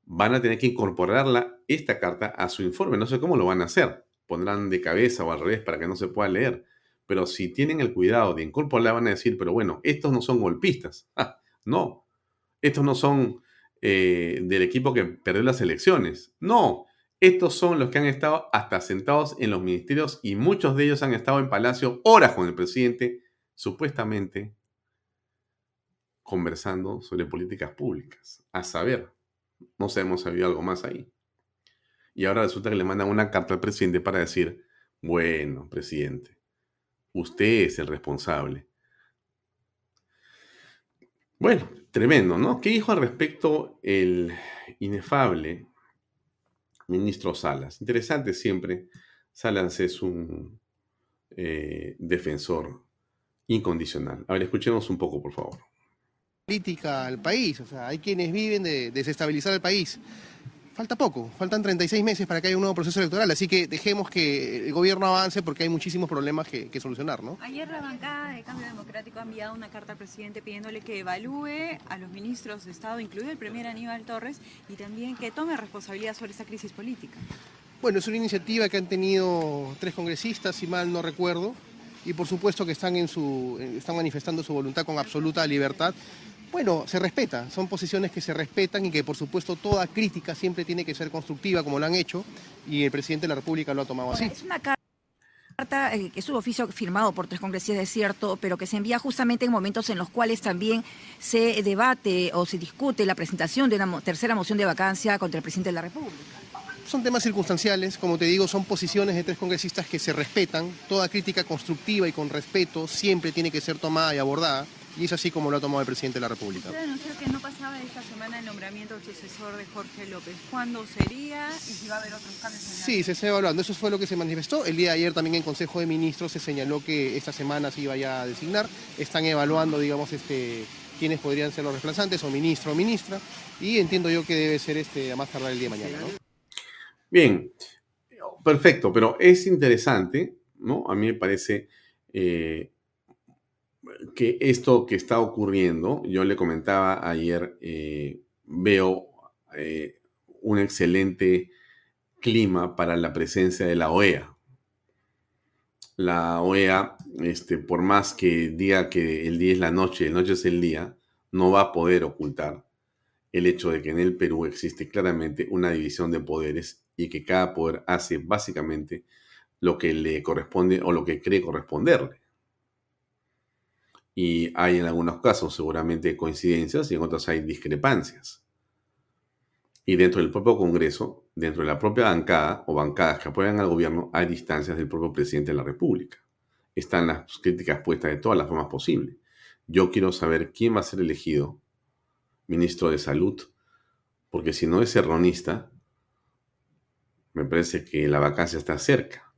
C: Van a tener que incorporarla, esta carta, a su informe. No sé cómo lo van a hacer. Pondrán de cabeza o al revés para que no se pueda leer. Pero si tienen el cuidado de incorporarla, van a decir, pero bueno, estos no son golpistas. Ah, no, estos no son eh, del equipo que perdió las elecciones. No, estos son los que han estado hasta sentados en los ministerios y muchos de ellos han estado en Palacio horas con el presidente, supuestamente conversando sobre políticas públicas. A saber, no sabemos si había algo más ahí. Y ahora resulta que le mandan una carta al presidente para decir, bueno, presidente, Usted es el responsable. Bueno, tremendo, ¿no? ¿Qué dijo al respecto el inefable ministro Salas? Interesante siempre. Salas es un eh, defensor incondicional. A ver, escuchemos un poco, por favor.
O: Política al país, o sea, hay quienes viven de desestabilizar el país. falta poco, faltan 36 meses para que haya un nuevo proceso electoral, así que dejemos que el gobierno avance porque hay muchísimos problemas que, que solucionar, ¿no?
P: Ayer la bancada de Cambio Democrático ha enviado una carta al presidente pidiéndole que evalúe a los ministros de Estado, incluido el primer Aníbal Torres, y también que tome responsabilidad sobre esta crisis política.
O: Bueno, es una iniciativa que han tenido tres congresistas, si mal no recuerdo, y por supuesto que están, en su, están manifestando su voluntad con absoluta libertad. Bueno, se respeta, son posiciones que se respetan y que por supuesto toda crítica siempre tiene que ser constructiva como lo han hecho y el presidente de la República lo ha tomado así.
Q: Es una carta eh, que es un oficio firmado por tres congresistas, es cierto, pero que se envía justamente en momentos en los cuales también se debate o se discute la presentación de una mo- tercera moción de vacancia contra el presidente de la República.
O: Son temas circunstanciales, como te digo, son posiciones de tres congresistas que se respetan. Toda crítica constructiva y con respeto siempre tiene que ser tomada y abordada, y es así como lo ha tomado el presidente de la República.
P: Usted anunció que no pasaba esta semana el nombramiento del sucesor de Jorge López. ¿Cuándo sería y si va a haber otros cambios en la
O: Sí, se está evaluando. Eso fue lo que se manifestó. El día de ayer también en Consejo de Ministros se señaló que esta semana se iba ya a designar. Están evaluando, digamos, este, quiénes podrían ser los reemplazantes, o ministro o ministra. Y entiendo yo que debe ser este, a más tardar el día de mañana. ¿no?
C: Bien, perfecto, pero es interesante, ¿no? A mí me parece eh, que esto que está ocurriendo, yo le comentaba ayer, eh, veo eh, un excelente clima para la presencia de la OEA. La OEA, este, por más que diga que el día es la noche, el noche es el día, no va a poder ocultar el hecho de que en el Perú existe claramente una división de poderes y que cada poder hace básicamente lo que le corresponde o lo que cree corresponderle. Y hay en algunos casos seguramente coincidencias y en otros hay discrepancias. Y dentro del propio Congreso, dentro de la propia bancada o bancadas que apoyan al gobierno, hay distancias del propio presidente de la República. Están las críticas puestas de todas las formas posibles. Yo quiero saber quién va a ser elegido ministro de Salud, porque si no es erronista, me parece que la vacancia está cerca.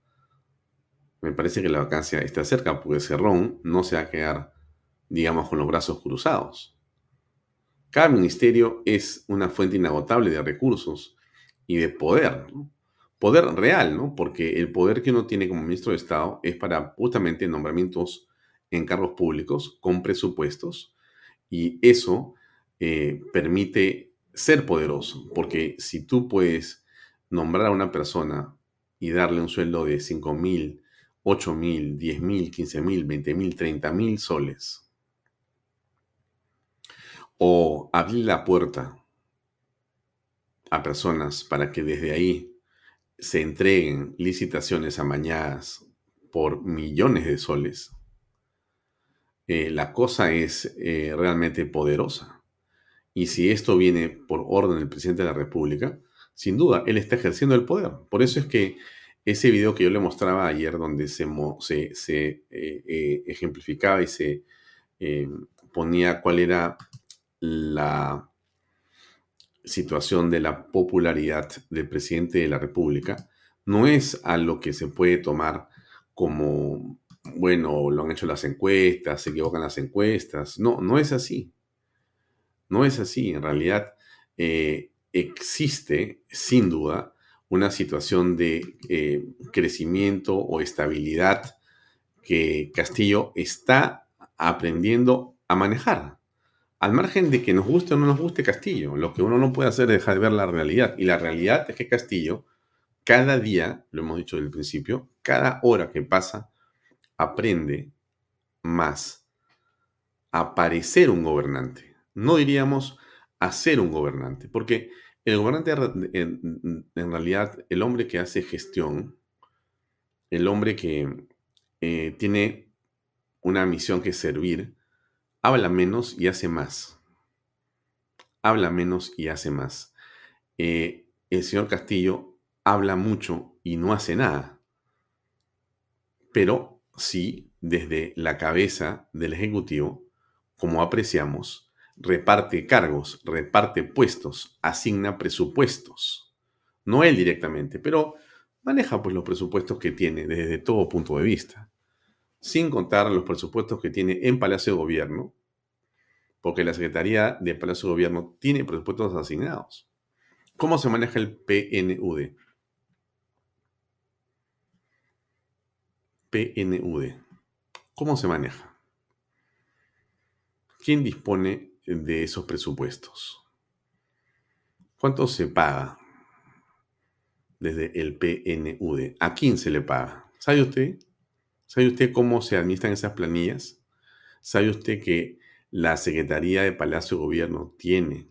C: Me parece que la vacancia está cerca porque Cerrón no se va a quedar, digamos, con los brazos cruzados. Cada ministerio es una fuente inagotable de recursos y de poder. Poder real, ¿no? Porque el poder que uno tiene como ministro de Estado es para justamente nombramientos en cargos públicos con presupuestos y eso eh, permite ser poderoso, porque si tú puedes nombrar a una persona y darle un sueldo de 5 mil, 8 mil, 10 mil, 15 mil, 20 mil, 30 mil soles, o abrir la puerta a personas para que desde ahí se entreguen licitaciones amañadas por millones de soles, eh, la cosa es eh, realmente poderosa. Y si esto viene por orden del presidente de la República, sin duda, él está ejerciendo el poder. Por eso es que ese video que yo le mostraba ayer, donde se, se, se, eh, ejemplificaba y se ponía cuál era la situación de la popularidad del presidente de la República, no es a lo que se puede tomar como, bueno, lo han hecho las encuestas, se equivocan las encuestas. No, no es así. No es así. En realidad eh, existe, sin duda, una situación de eh, crecimiento o estabilidad que Castillo está aprendiendo a manejar. Al margen de que nos guste o no nos guste Castillo, lo que uno no puede hacer es dejar de ver la realidad. Y la realidad es que Castillo, cada día, lo hemos dicho desde el principio, cada hora que pasa, aprende más a parecer un gobernante. No diríamos a ser un gobernante, porque el gobernante, en, en realidad, el hombre que hace gestión, el hombre que eh, tiene una misión que servir, habla menos y hace más. Habla menos y hace más. Eh, el señor Castillo habla mucho y no hace nada. Pero sí, desde la cabeza del Ejecutivo, como apreciamos, reparte cargos, reparte puestos, asigna presupuestos. No él directamente, pero maneja pues los presupuestos que tiene desde todo punto de vista. Sin contar los presupuestos que tiene en Palacio de Gobierno, porque la Secretaría de Palacio de Gobierno tiene presupuestos asignados. ¿Cómo se maneja el PNUD? PNUD. ¿Cómo se maneja? ¿Quién dispone de esos presupuestos? ¿Cuánto se paga desde el PNUD? ¿A quién se le paga? ¿Sabe usted? ¿Sabe usted cómo se administran esas planillas? ¿Sabe usted que la Secretaría de Palacio de Gobierno tiene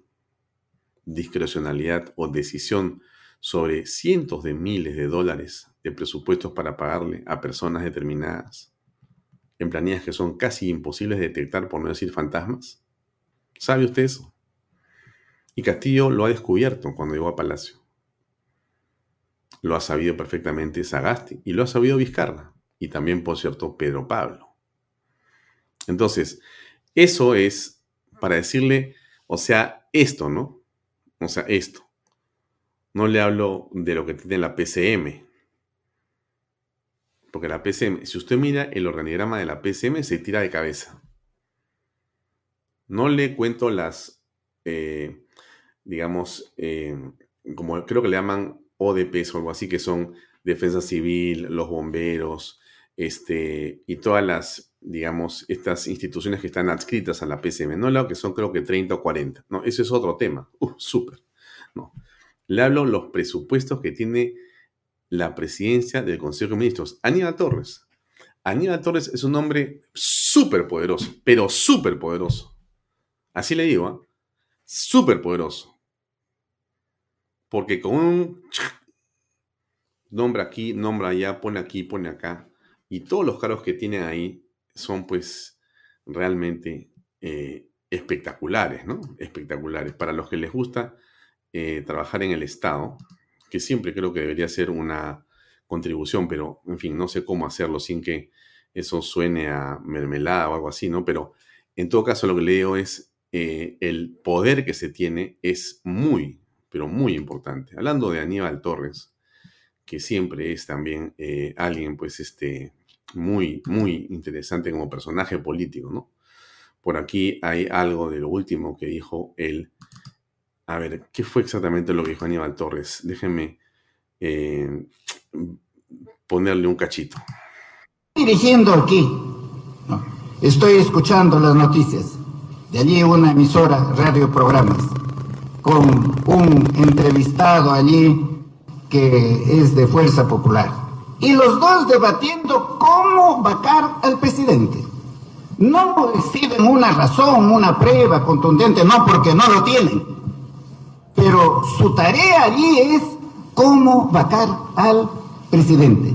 C: discrecionalidad o decisión sobre cientos de miles de dólares de presupuestos para pagarle a personas determinadas en planillas que son casi imposibles de detectar, por no decir fantasmas? ¿Sabe usted eso? Y Castillo lo ha descubierto cuando llegó a Palacio. Lo ha sabido perfectamente Sagasti y lo ha sabido Vizcarra. Y también, por cierto, Pedro Pablo. Entonces, eso es para decirle, o sea, esto, ¿no? O sea, esto. No le hablo de lo que tiene la PCM. Porque la PCM, si usted mira el organigrama de la PCM, se tira de cabeza. No le cuento las, eh, digamos, eh, como creo que le llaman ODPs o algo así, que son Defensa Civil, los bomberos, este, y todas las, digamos, estas instituciones que están adscritas a la PCM. No hablo que son creo que 30 o 40. No, ese es otro tema. Uh, súper. No. Le hablo los presupuestos que tiene la presidencia del Consejo de Ministros. Aníbal Torres. Aníbal Torres es un hombre súper poderoso, pero súper poderoso. Así le digo, ¿eh? súper poderoso. Porque con un nombra aquí, nombra allá, pone aquí, pone acá, y todos los cargos que tiene ahí son pues realmente eh, espectaculares, ¿no? Espectaculares. Para los que les gusta eh, trabajar en el Estado, que siempre creo que debería ser una contribución, pero en fin, no sé cómo hacerlo sin que eso suene a mermelada o algo así, ¿no? Pero en todo caso lo que le digo es, eh, el poder que se tiene es muy, pero muy importante. Hablando de Aníbal Torres, que siempre es también alguien, pues, este, muy, muy interesante como personaje político, ¿no? Por aquí hay algo de lo último que dijo él a ver, ¿qué fue exactamente lo que dijo Aníbal Torres? Déjenme eh, ponerle un cachito.
R: Dirigiendo aquí, estoy escuchando las noticias. De allí una emisora, radio programas, con un entrevistado allí que es de Fuerza Popular. Y los dos debatiendo cómo vacar al presidente. No reciben una razón, una prueba contundente, no porque no lo tienen pero su tarea allí es cómo vacar al presidente.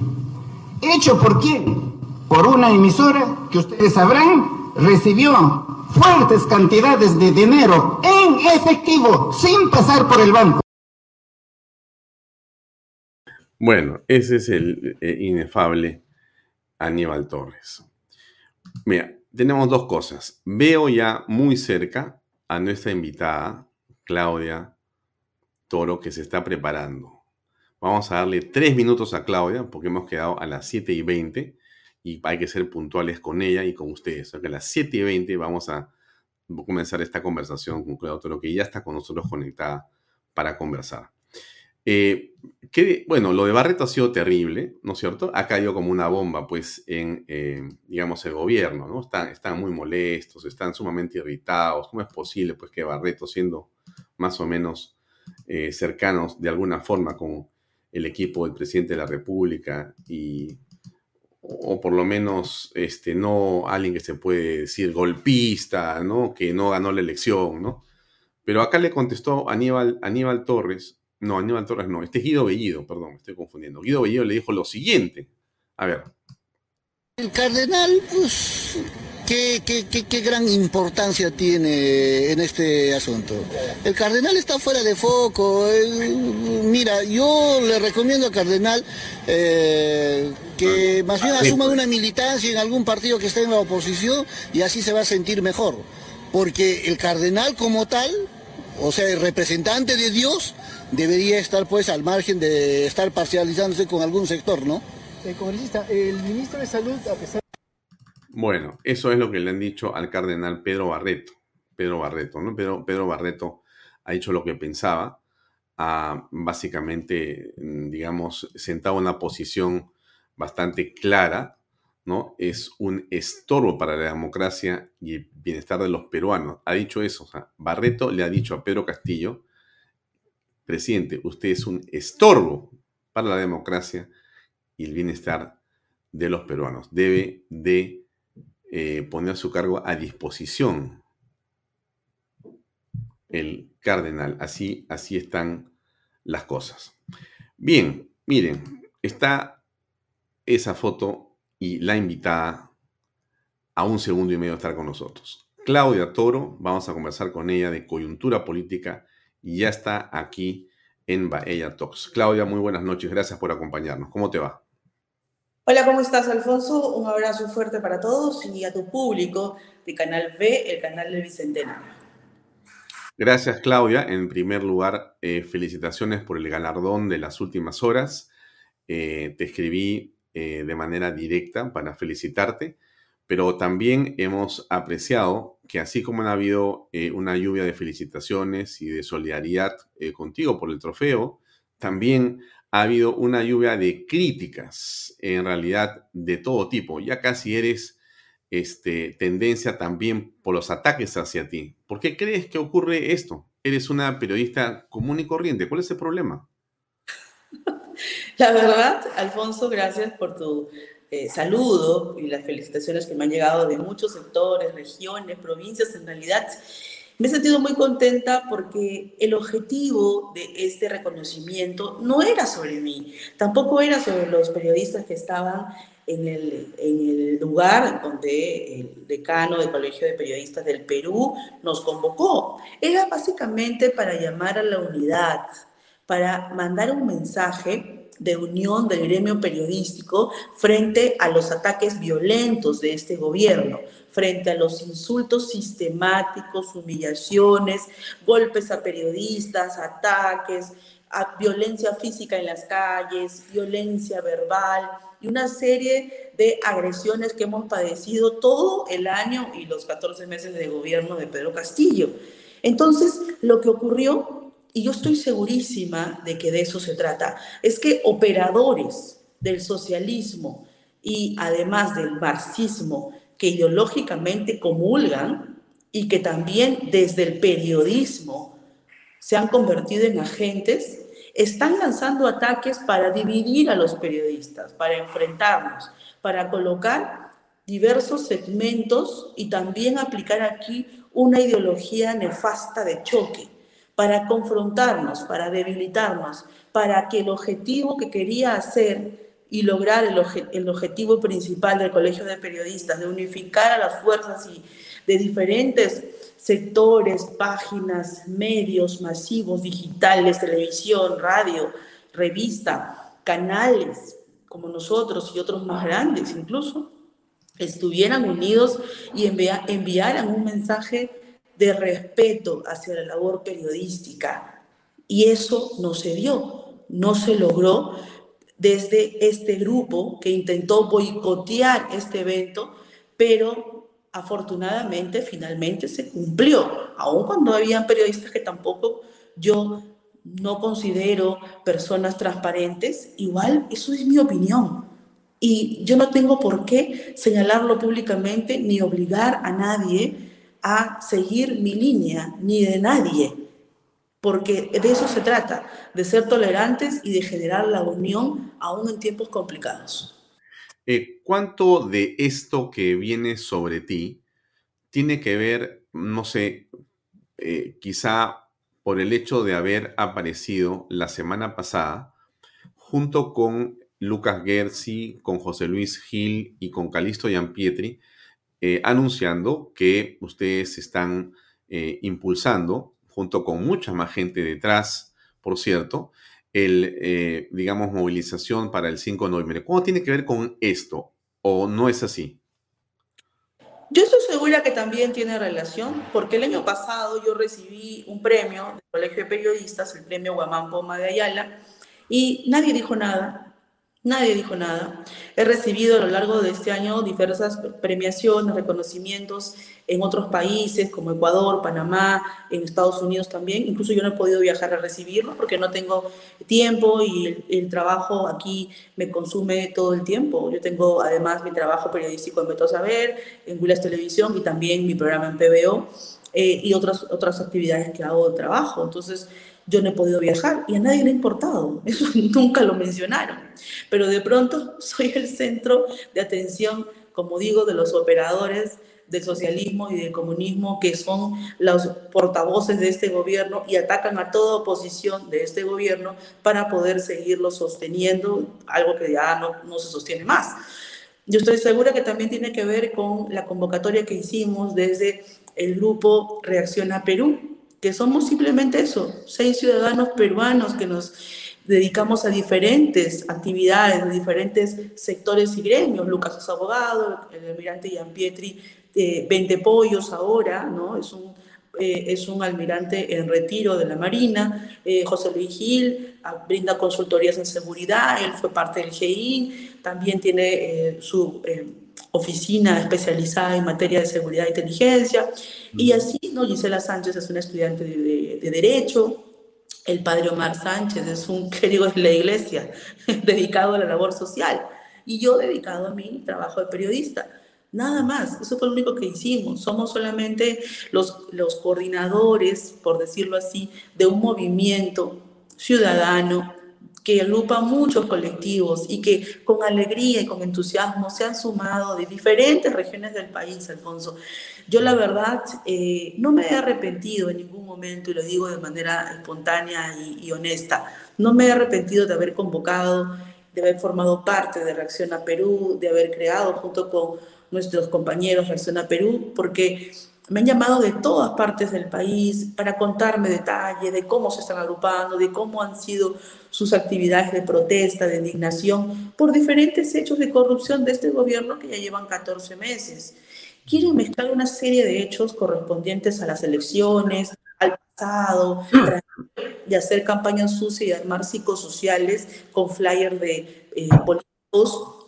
R: ¿Hecho por quién? Por una emisora que ustedes sabrán recibió fuertes cantidades de dinero en efectivo sin pasar por el banco.
C: Bueno, ese es el eh, inefable Aníbal Torres. Mira, tenemos dos cosas. Veo ya muy cerca a nuestra invitada, Claudia Toro que se está preparando. Vamos a darle tres minutos a Claudia porque hemos quedado a las 7 y 20 y hay que ser puntuales con ella y con ustedes. O sea a las 7 y 20 vamos a comenzar esta conversación con Claudia Toro que ya está con nosotros conectada para conversar. Eh, bueno, lo de Barreto ha sido terrible, ¿no es cierto? Ha caído como una bomba, pues, en, eh, digamos, el gobierno, ¿no? Están, están muy molestos, están sumamente irritados. ¿Cómo es posible, pues, que Barreto, siendo más o menos eh, cercanos de alguna forma con el equipo del presidente de la República y o por lo menos este, no alguien que se puede decir golpista, ¿no? Que no ganó la elección, ¿no? Pero acá le contestó Aníbal Torres, no, Aníbal Torres no, este es Guido Bellido, perdón, me estoy confundiendo. Guido Bellido le dijo lo siguiente, a ver.
S: El cardenal, pues, ¿Qué, qué, gran importancia tiene en este asunto. El cardenal está fuera de foco. mira, yo le recomiendo al cardenal eh, que más bien asuma una militancia en algún partido que esté en la oposición y así se va a sentir mejor. Porque el cardenal como tal, o sea, el representante de Dios, debería estar pues al margen de estar parcializándose con algún sector, ¿no?
H: El congresista, el ministro de Salud, a pesar
C: bueno, eso es lo que le han dicho al cardenal Pedro Barreto. Pedro Barreto, ¿no? Pedro, Pedro Barreto ha dicho lo que pensaba ha básicamente, mm, digamos, sentado una posición bastante clara, ¿no? Es un estorbo para la democracia y el bienestar de los peruanos. Ha dicho eso. Barreto le ha dicho a Pedro Castillo, presidente, usted es un estorbo para la democracia y el bienestar de los peruanos. Debe de eh, poner su cargo a disposición el cardenal. Así, así están las cosas. Bien, miren, está esa foto y la invitada a un segundo y medio a estar con nosotros. Claudia Toro, vamos a conversar con ella de coyuntura política y ya está aquí en Baella Talks. Claudia, muy buenas noches, gracias por acompañarnos. ¿Cómo te va?
T: Hola, ¿cómo estás, Alfonso? Un abrazo fuerte para todos y a tu público de Canal B, el canal del Bicentenario.
C: Gracias, Claudia. En primer lugar, eh, felicitaciones por el galardón de las últimas horas. Eh, te escribí eh, de manera directa para felicitarte, pero también hemos apreciado que así como ha habido una lluvia de felicitaciones y de solidaridad contigo por el trofeo, también ha habido una lluvia de críticas, en realidad de todo tipo. Ya casi eres este, tendencia también por los ataques hacia ti. ¿Por qué crees que ocurre esto? Eres una periodista común y corriente. ¿Cuál es el problema?
T: La verdad, Alfonso, gracias por tu eh, saludo y las felicitaciones que me han llegado de muchos sectores, regiones, provincias. En realidad, me he sentido muy contenta porque el objetivo de este reconocimiento no era sobre mí, tampoco era sobre los periodistas que estaban en el, en el lugar donde el decano del Colegio de Periodistas del Perú nos convocó. Era básicamente para llamar a la unidad, para mandar un mensaje de unión del gremio periodístico frente a los ataques violentos de este gobierno, frente a los insultos sistemáticos, humillaciones, golpes a periodistas, ataques, a violencia física en las calles, violencia verbal, y una serie de agresiones que hemos padecido todo el año y los 14 meses de gobierno de Pedro Castillo. Entonces, lo que ocurrió, y yo estoy segurísima de que de eso se trata, es que operadores del socialismo y además del marxismo que ideológicamente comulgan y que también desde el periodismo se han convertido en agentes están lanzando ataques para dividir a los periodistas, para enfrentarnos, para colocar diversos segmentos y también aplicar aquí una ideología nefasta de choque, para confrontarnos, para debilitarnos, para que el objetivo que quería hacer y lograr el, el objetivo principal del Colegio de Periodistas, de unificar a las fuerzas y de diferentes sectores, páginas, medios masivos, digitales, televisión, radio, revista, canales como nosotros y otros más grandes incluso, estuvieran unidos y enviaran un mensaje de respeto hacia la labor periodística. Y eso no se dio, no se logró desde este grupo que intentó boicotear este evento, pero afortunadamente finalmente se cumplió, aun cuando habían periodistas que tampoco yo no considero personas transparentes, igual eso es mi opinión. Y yo no tengo por qué señalarlo públicamente ni obligar a nadie a seguir mi línea, ni de nadie, porque de eso se trata, de ser tolerantes y de generar la unión aún en tiempos complicados.
C: Eh, ¿Cuánto de esto que viene sobre ti tiene que ver, no sé, eh, quizá por el hecho de haber aparecido la semana pasada junto con Lucas Gersi, con José Luis Gil y con Calisto Giampietri, eh, anunciando que ustedes están impulsando, junto con mucha más gente detrás, por cierto, el, eh, digamos, movilización para el 5 de noviembre. ¿Cómo tiene que ver con esto? ¿O no es así?
T: Yo estoy segura que también tiene relación, porque el año pasado yo recibí un premio del Colegio de Periodistas, el premio Guamán Poma de Ayala, y nadie dijo nada, Nadie dijo nada. He recibido a lo largo de este año diversas premiaciones, reconocimientos en otros países como Ecuador, Panamá, en Estados Unidos también. Incluso yo no he podido viajar a recibirlo porque no tengo tiempo y el, trabajo aquí me consume todo el tiempo. Yo tengo además mi trabajo periodístico en Beto Saber, en Willas Televisión y también mi programa en PBO eh, y otras, otras actividades que hago de trabajo. Entonces, yo no he podido viajar y a nadie le ha importado, eso nunca lo mencionaron. Pero de pronto soy el centro de atención, como digo, de los operadores del socialismo y del comunismo, que son los portavoces de este gobierno y atacan a toda oposición de este gobierno para poder seguirlo sosteniendo, algo que ya no, no se sostiene más. Yo estoy segura que también tiene que ver con la convocatoria que hicimos desde el grupo Reacciona Perú, que somos simplemente eso, seis ciudadanos peruanos que nos dedicamos a diferentes actividades, a diferentes sectores y gremios. Lucas es abogado, el almirante Gianpietri eh, vende pollos ahora, ¿no? Es un, eh, es un almirante en retiro de la Marina. Eh, José Luis Gil ah, brinda consultorías en seguridad, él fue parte del GEIN, también tiene su oficina especializada en materia de seguridad e inteligencia. Y así, ¿no? Gisela Sánchez es una estudiante de, de, Derecho, el padre Omar Sánchez es un clérigo de la iglesia dedicado a la labor social y yo dedicado a mi trabajo de periodista. Nada más, eso fue lo único que hicimos. Somos solamente los, los coordinadores, por decirlo así, de un movimiento ciudadano que agrupa muchos colectivos y que con alegría y con entusiasmo se han sumado de diferentes regiones del país, Alfonso. Yo la verdad eh, no me he arrepentido en ningún momento, y lo digo de manera espontánea y, honesta, no me he arrepentido de haber convocado, de haber formado parte de Reacción a Perú, de haber creado junto con nuestros compañeros Reacción a Perú, porque me han llamado de todas partes del país para contarme detalles de cómo se están agrupando, de cómo han sido sus actividades de protesta, de indignación, por diferentes hechos de corrupción de este gobierno que ya llevan 14 meses. Quieren mezclar una serie de hechos correspondientes a las elecciones, al pasado, de hacer campañas sucias y armar psicosociales con flyers de eh, políticos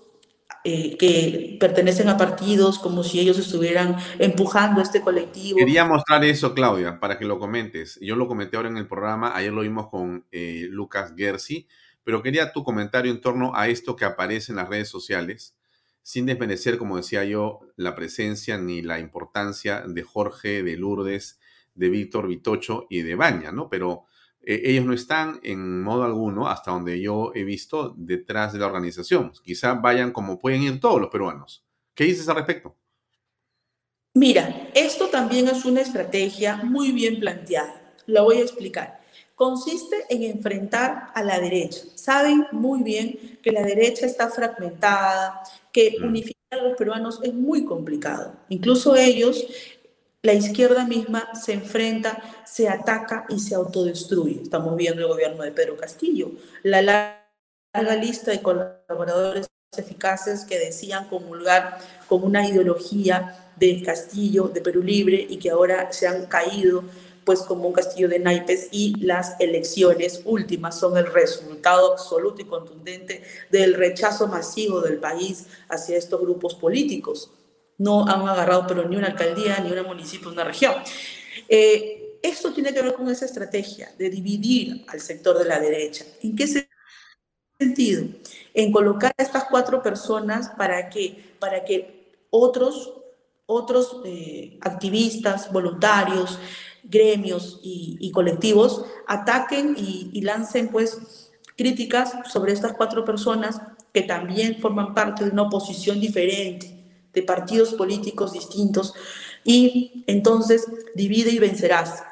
T: eh, que pertenecen a partidos como si ellos estuvieran empujando a este colectivo.
C: Quería mostrar eso, Claudia, para que lo comentes. Yo lo comenté ahora en el programa, ayer lo vimos con eh, Lucas Gersi, pero quería tu comentario en torno a esto que aparece en las redes sociales, sin desmerecer, como decía yo, la presencia ni la importancia de Jorge, de Lourdes, de Víctor Vitocho y de Baña, ¿no? Pero eh, ellos no están en modo alguno, hasta donde yo he visto, detrás de la organización. Quizá vayan como pueden ir todos los peruanos. ¿Qué dices al respecto?
T: Mira, esto también es una estrategia muy bien planteada. La voy a explicar. Consiste en enfrentar a la derecha. Saben muy bien que la derecha está fragmentada, que mm. unificar a los peruanos es muy complicado. Incluso ellos la izquierda misma se enfrenta, se ataca y se autodestruye. Estamos viendo el gobierno de Pedro Castillo, la larga lista de colaboradores eficaces que decían comulgar con una ideología de Castillo, de Perú Libre, y que ahora se han caído pues como un castillo de naipes y las elecciones últimas son el resultado absoluto y contundente del rechazo masivo del país hacia estos grupos políticos no han agarrado pero ni una alcaldía, ni un municipio, una región. Eh, esto tiene que ver con esa estrategia de dividir al sector de la derecha. ¿En qué sentido? En colocar a estas cuatro personas para que, para que otros, otros eh, activistas, voluntarios, gremios y, colectivos ataquen y, y lancen pues críticas sobre estas cuatro personas que también forman parte de una oposición diferente de partidos políticos distintos y entonces divide y vencerás.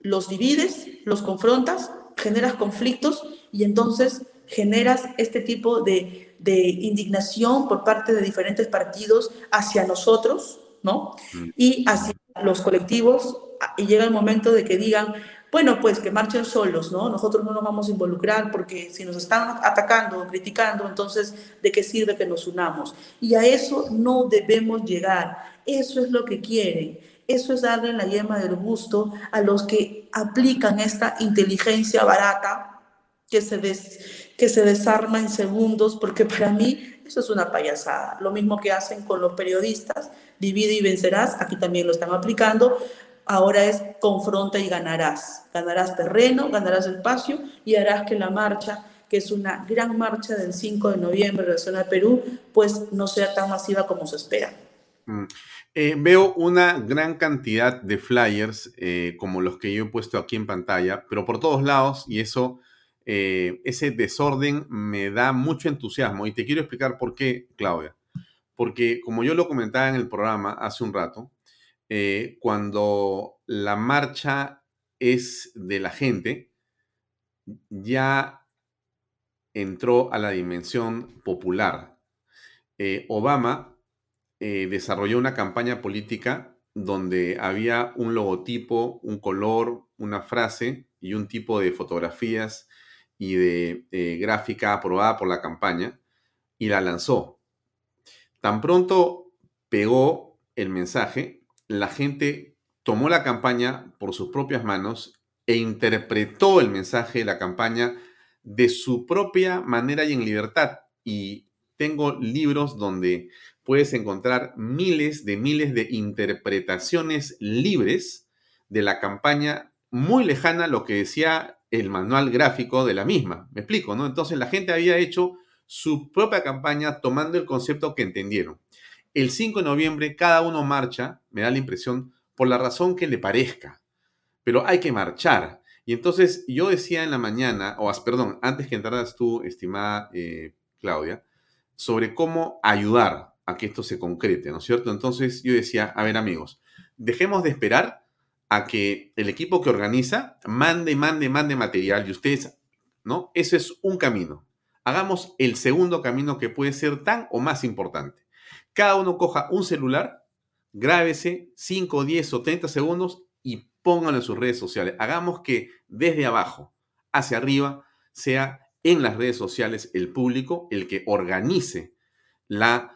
T: Los divides, los confrontas, generas conflictos y entonces generas este tipo de, de indignación por parte de diferentes partidos hacia nosotros, ¿no? Mm. Y hacia los colectivos y llega el momento de que digan, bueno, pues que marchen solos, ¿no? Nosotros no nos vamos a involucrar porque si nos están atacando o criticando, entonces, ¿de qué sirve que nos unamos? Y a eso no debemos llegar. Eso es lo que quieren. Eso es darle la yema del gusto a los que aplican esta inteligencia barata que se, que se desarma en segundos, porque para mí eso es una payasada. Lo mismo que hacen con los periodistas, divide y vencerás, aquí también lo están aplicando. Ahora es confronta y ganarás. Ganarás terreno, ganarás espacio y harás que la marcha, que es una gran marcha del 5 de noviembre en la zona de Perú, pues no sea tan masiva como se espera.
C: Mm. Eh, veo una gran cantidad de flyers eh, como los que yo he puesto aquí en pantalla, pero por todos lados y eso, eh, ese desorden me da mucho entusiasmo y te quiero explicar por qué, Claudia. Porque como yo lo comentaba en el programa hace un rato, cuando la marcha es de la gente, ya entró a la dimensión popular. Obama eh, desarrolló una campaña política donde había un logotipo, un color, una frase y un tipo de fotografías y de eh, gráfica aprobada por la campaña y la lanzó. Tan pronto pegó el mensaje, la gente tomó la campaña por sus propias manos e interpretó el mensaje de la campaña de su propia manera y en libertad. Y tengo libros donde puedes encontrar miles de miles de interpretaciones libres de la campaña muy lejana a lo que decía el manual gráfico de la misma. Me explico, ¿no? Entonces la gente había hecho su propia campaña tomando el concepto que entendieron. El 5 de noviembre cada uno marcha, me da la impresión, por la razón que le parezca, pero hay que marchar. Y entonces yo decía en la mañana, o perdón, antes que entraras tú, estimada eh, Claudia, sobre cómo ayudar a que esto se concrete, ¿no es cierto? Entonces yo decía, a ver amigos, dejemos de esperar a que el equipo que organiza mande, mande, mande material y ustedes, ¿no? Ese es un camino. Hagamos el segundo camino que puede ser tan o más importante. Cada uno coja un celular, grábese 5, 10 o 30 segundos y pónganlo en sus redes sociales. Hagamos que desde abajo hacia arriba sea en las redes sociales el público el que organice la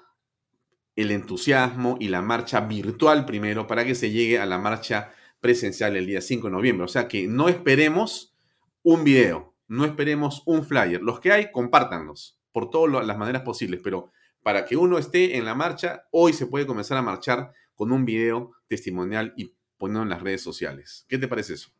C: el entusiasmo y la marcha virtual primero para que se llegue a la marcha presencial el día 5 de noviembre. O sea que no esperemos un video, no esperemos un flyer. Los que hay, compártanlos por todas las maneras posibles, pero para que uno esté en la marcha, hoy se puede comenzar a marchar con un video testimonial y ponerlo en las redes sociales. ¿Qué te parece eso?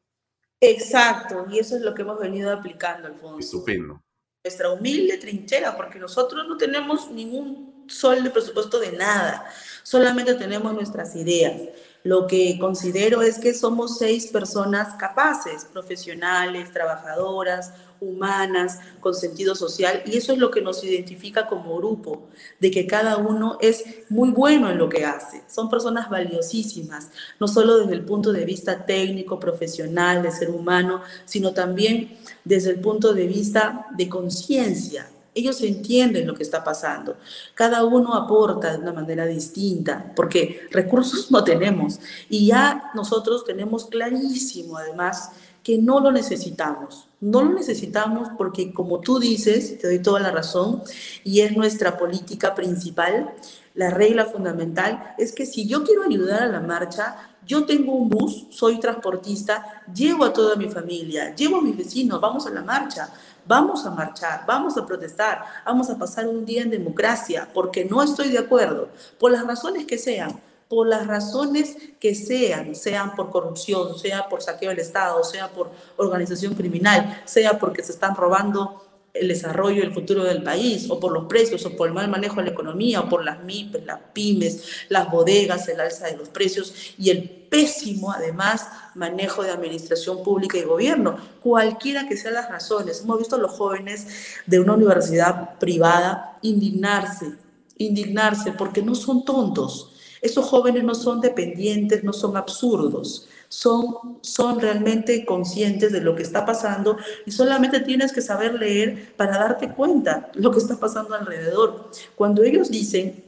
T: Exacto, y eso es lo que hemos venido aplicando, Alfonso.
C: Estupendo.
T: Nuestra humilde trinchera, porque nosotros no tenemos ningún sol de presupuesto de nada, solamente tenemos nuestras ideas. Lo que considero es que somos seis personas capaces, profesionales, trabajadoras, humanas, con sentido social, y eso es lo que nos identifica como grupo, de que cada uno es muy bueno en lo que hace. Son personas valiosísimas, no solo desde el punto de vista técnico, profesional, de ser humano, sino también desde el punto de vista de conciencia, ellos entienden lo que está pasando. Cada uno aporta de una manera distinta, porque recursos no tenemos. Y ya nosotros tenemos clarísimo, además, que no lo necesitamos. No lo necesitamos porque, como tú dices, te doy toda la razón, y es nuestra política principal, la regla fundamental es que si yo quiero ayudar a la marcha, yo tengo un bus, soy transportista, llevo a toda mi familia, llevo a mis vecinos, vamos a la marcha, vamos a marchar, vamos a protestar, vamos a pasar un día en democracia, porque no estoy de acuerdo, por las razones que sean, por las razones que sean, sean por corrupción, sea por saqueo del Estado, sea por organización criminal, sea porque se están robando el desarrollo y el futuro del país, o por los precios, o por el mal manejo de la economía, o por las MIPES, las pymes, las bodegas, el alza de los precios y el pésimo, además, manejo de administración pública y gobierno. Cualquiera que sean las razones, hemos visto a los jóvenes de una universidad privada indignarse, indignarse, porque no son tontos. Esos jóvenes no son dependientes, no son absurdos son, son realmente conscientes de lo que está pasando y solamente tienes que saber leer para darte cuenta lo que está pasando alrededor. Cuando ellos dicen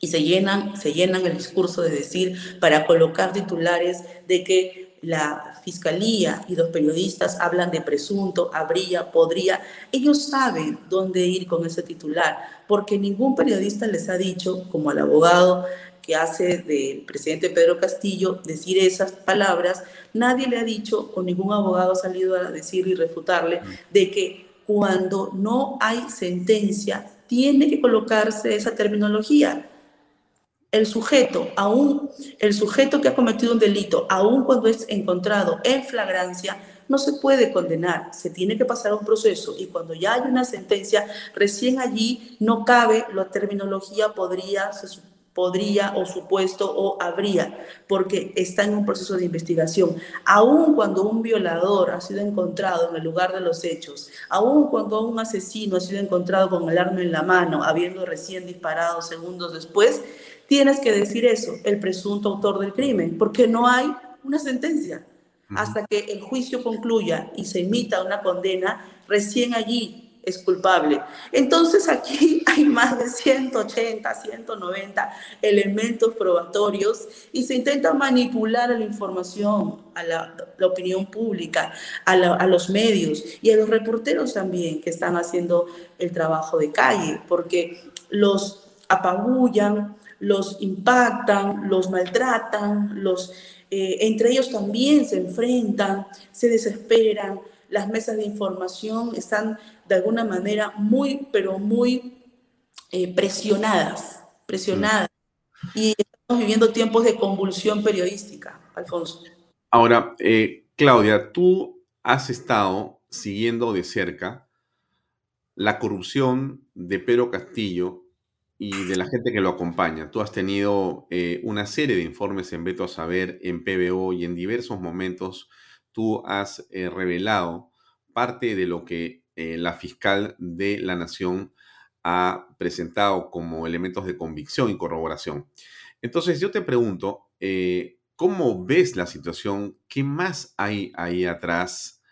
T: y se llenan, se llenan el discurso de decir para colocar titulares de que la fiscalía y los periodistas hablan de presunto, habría, podría, ellos saben dónde ir con ese titular, porque ningún periodista les ha dicho, como al abogado que hace del presidente Pedro Castillo decir esas palabras, nadie le ha dicho, o ningún abogado ha salido a decir y refutarle, de que cuando no hay sentencia, tiene que colocarse esa terminología. El sujeto, aún el sujeto que ha cometido un delito, aún cuando es encontrado en flagrancia, no se puede condenar, se tiene que pasar a un proceso y cuando ya hay una sentencia, recién allí no cabe la terminología podría, podría o supuesto o habría, porque está en un proceso de investigación. Aún cuando un violador ha sido encontrado en el lugar de los hechos, aún cuando un asesino ha sido encontrado con el arma en la mano, habiendo recién disparado segundos después, tienes que decir eso, el presunto autor del crimen, porque no hay una sentencia. Hasta que el juicio concluya y se emita una condena, recién allí es culpable. Entonces aquí hay más de 180, 190 elementos probatorios y se intenta manipular a la información, a la, opinión pública, a, a, los medios y a los reporteros también que están haciendo el trabajo de calle, porque los apabullan, los impactan, los maltratan, los, eh, entre ellos también se enfrentan, se desesperan. Las mesas de información están de alguna manera muy, pero muy eh, presionadas, presionadas. Y estamos viviendo tiempos de convulsión periodística, Alfonso.
C: Ahora, eh, Claudia, tú has estado siguiendo de cerca la corrupción de Pedro Castillo y de la gente que lo acompaña. Tú has tenido eh, una serie de informes en Beto a Saber, en PBO y en diversos momentos tú has revelado parte de lo que eh, la fiscal de la Nación ha presentado como elementos de convicción y corroboración. Entonces yo te pregunto, eh, ¿cómo ves la situación? ¿Qué más hay ahí atrás?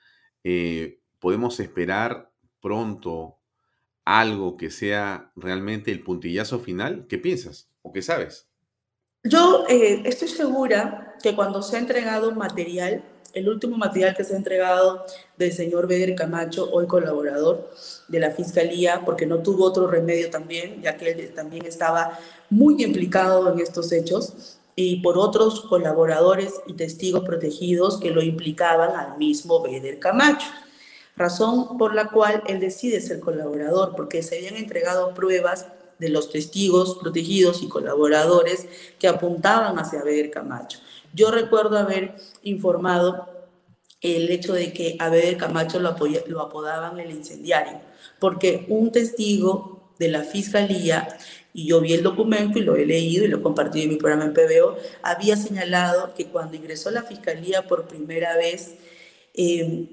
C: Eh, ¿Podemos esperar pronto algo que sea realmente el puntillazo final? ¿Qué piensas o qué sabes?
T: Yo estoy segura que cuando se ha entregado material el último material que se ha entregado del señor Beder Camacho, hoy colaborador de la Fiscalía, porque no tuvo otro remedio también, ya que él también estaba muy implicado en estos hechos, y por otros colaboradores y testigos protegidos que lo implicaban al mismo Beder Camacho. Razón por la cual él decide ser colaborador, porque se habían entregado pruebas de los testigos protegidos y colaboradores que apuntaban hacia Beder Camacho. Yo recuerdo haber informado el hecho de que a Beder Camacho lo, lo apodaban el incendiario, porque un testigo de la fiscalía, y yo vi el documento y lo he leído y lo compartí en mi programa en PBO, había señalado que cuando ingresó a la fiscalía por primera vez, eh,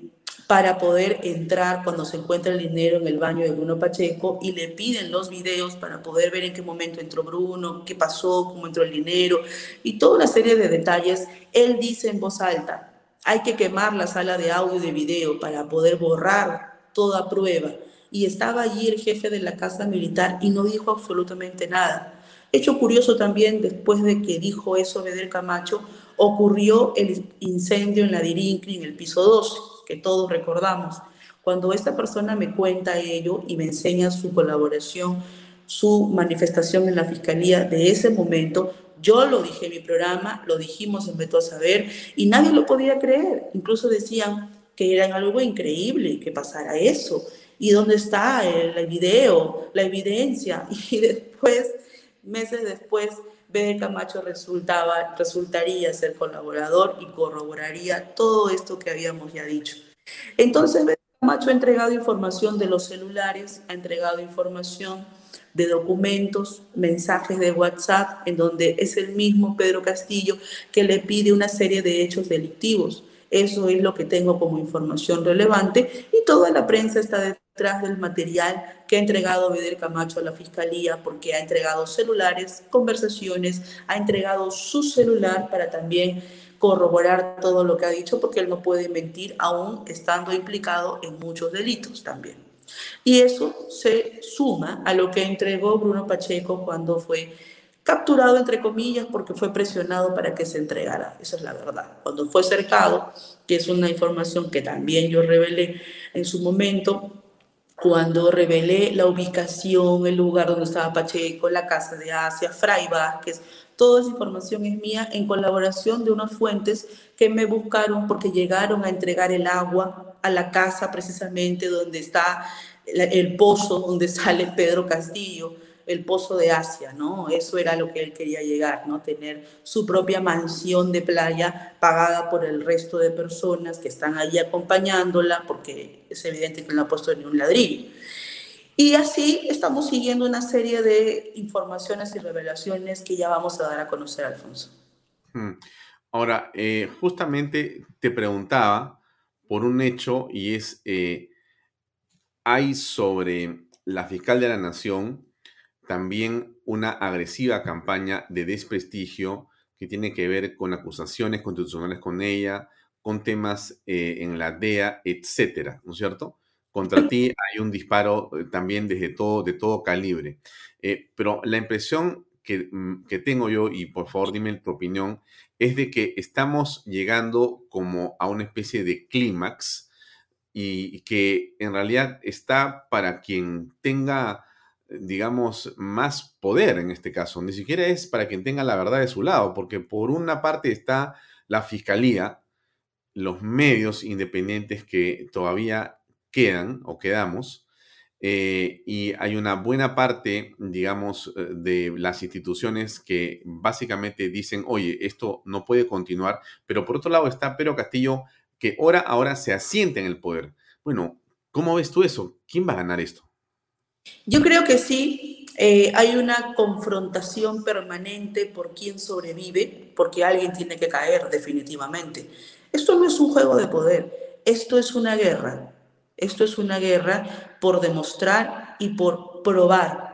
T: para poder entrar cuando se encuentra el dinero en el baño de Bruno Pacheco y le piden los videos para poder ver en qué momento entró Bruno, qué pasó, cómo entró el dinero y toda una serie de detalles. Él dice en voz alta, hay que quemar la sala de audio y de video para poder borrar toda prueba. Y estaba allí el jefe de la casa militar y no dijo absolutamente nada. Hecho curioso también, después de que dijo eso Beder Camacho, ocurrió el incendio en la Dirincri en el piso 2 que todos recordamos. Cuando esta persona me cuenta ello y me enseña su colaboración, su manifestación en la fiscalía de ese momento, yo lo dije en mi programa, lo dijimos en Beto a Saber y nadie lo podía creer. Incluso decían que era algo increíble que pasara eso. ¿Y dónde está el, video, la evidencia? Y después, meses después, Bede Camacho resultaba, resultaría ser colaborador y corroboraría todo esto que habíamos ya dicho. Entonces, Bede Camacho ha entregado información de los celulares, ha entregado información de documentos, mensajes de WhatsApp, en donde es el mismo Pedro Castillo que le pide una serie de hechos delictivos. Eso es lo que tengo como información relevante y toda la prensa está detrás del material que ha entregado Beder Camacho a la Fiscalía porque ha entregado celulares, conversaciones, ha entregado su celular para también corroborar todo lo que ha dicho porque él no puede mentir aún estando implicado en muchos delitos también. Y eso se suma a lo que entregó Bruno Pacheco cuando fue capturado entre comillas porque fue presionado para que se entregara. Esa es la verdad. Cuando fue cercado, que es una información que también yo revelé en su momento, cuando revelé la ubicación, el lugar donde estaba Pacheco, la casa de Asia, Fray Vázquez, Toda esa información es mía en colaboración de unas fuentes que me buscaron porque llegaron a entregar el agua a la casa precisamente donde está el pozo, donde sale Pedro Castillo el pozo de Asia, ¿no? Eso era lo que él quería llegar, ¿no? Tener su propia mansión de playa pagada por el resto de personas que están ahí acompañándola, porque es evidente que no ha puesto ni un ladrillo. Y así estamos siguiendo una serie de informaciones y revelaciones que ya vamos a dar a conocer, Alfonso.
C: Hmm. Ahora, eh, justamente te preguntaba por un hecho y es, eh, hay sobre la fiscal de la Nación también una agresiva campaña de desprestigio que tiene que ver con acusaciones constitucionales con ella, con temas eh, en la DEA, etcétera, ¿no es cierto? Contra ti hay un disparo eh, también desde todo, de todo calibre. Eh, pero la impresión que, mm, que, tengo yo, y por favor dime tu opinión, es de que estamos llegando como a una especie de clímax y que en realidad está para quien tenga digamos, más poder en este caso. Ni siquiera es para quien tenga la verdad de su lado, porque por una parte está la fiscalía, los medios independientes que todavía quedan o quedamos, eh, y hay una buena parte, digamos, eh, de las instituciones que básicamente dicen, oye, esto no puede continuar, pero por otro lado está Pedro Castillo, que ahora, ahora se asiente en el poder. Bueno, ¿cómo ves tú eso? ¿Quién va a ganar esto?
T: Yo creo que sí, eh, hay una confrontación permanente por quién sobrevive, porque alguien tiene que caer definitivamente. Esto no es un juego de poder, esto es una guerra. Esto es una guerra por demostrar y por probar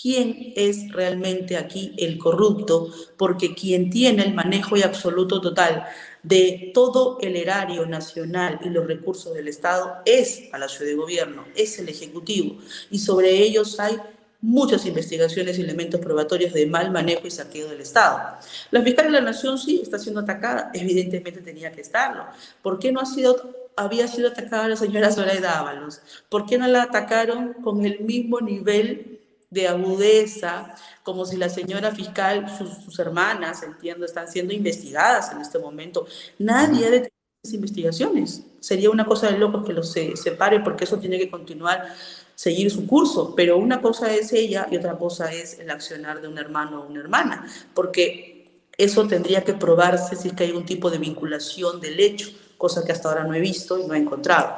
T: quién es realmente aquí el corrupto, porque quien tiene el manejo y absoluto total de todo el erario nacional y los recursos del Estado es Palacio de Gobierno, es el Ejecutivo, y sobre ellos hay muchas investigaciones y elementos probatorios de mal manejo y saqueo del Estado. La fiscal de la Nación sí está siendo atacada, evidentemente tenía que estarlo. ¿Por qué no ha sido había sido atacada la señora Zoraida Ábalos? ¿Por qué no la atacaron con el mismo nivel de agudeza, como si la señora fiscal, sus, hermanas, entiendo, están siendo investigadas en este momento. Nadie ha detenido esas investigaciones. Sería una cosa de locos que los se, separe porque eso tiene que continuar, seguir su curso. Pero una cosa es ella y otra cosa es el accionar de un hermano o una hermana, porque eso tendría que probarse si es que hay un tipo de vinculación del hecho, cosa que hasta ahora no he visto y no he encontrado.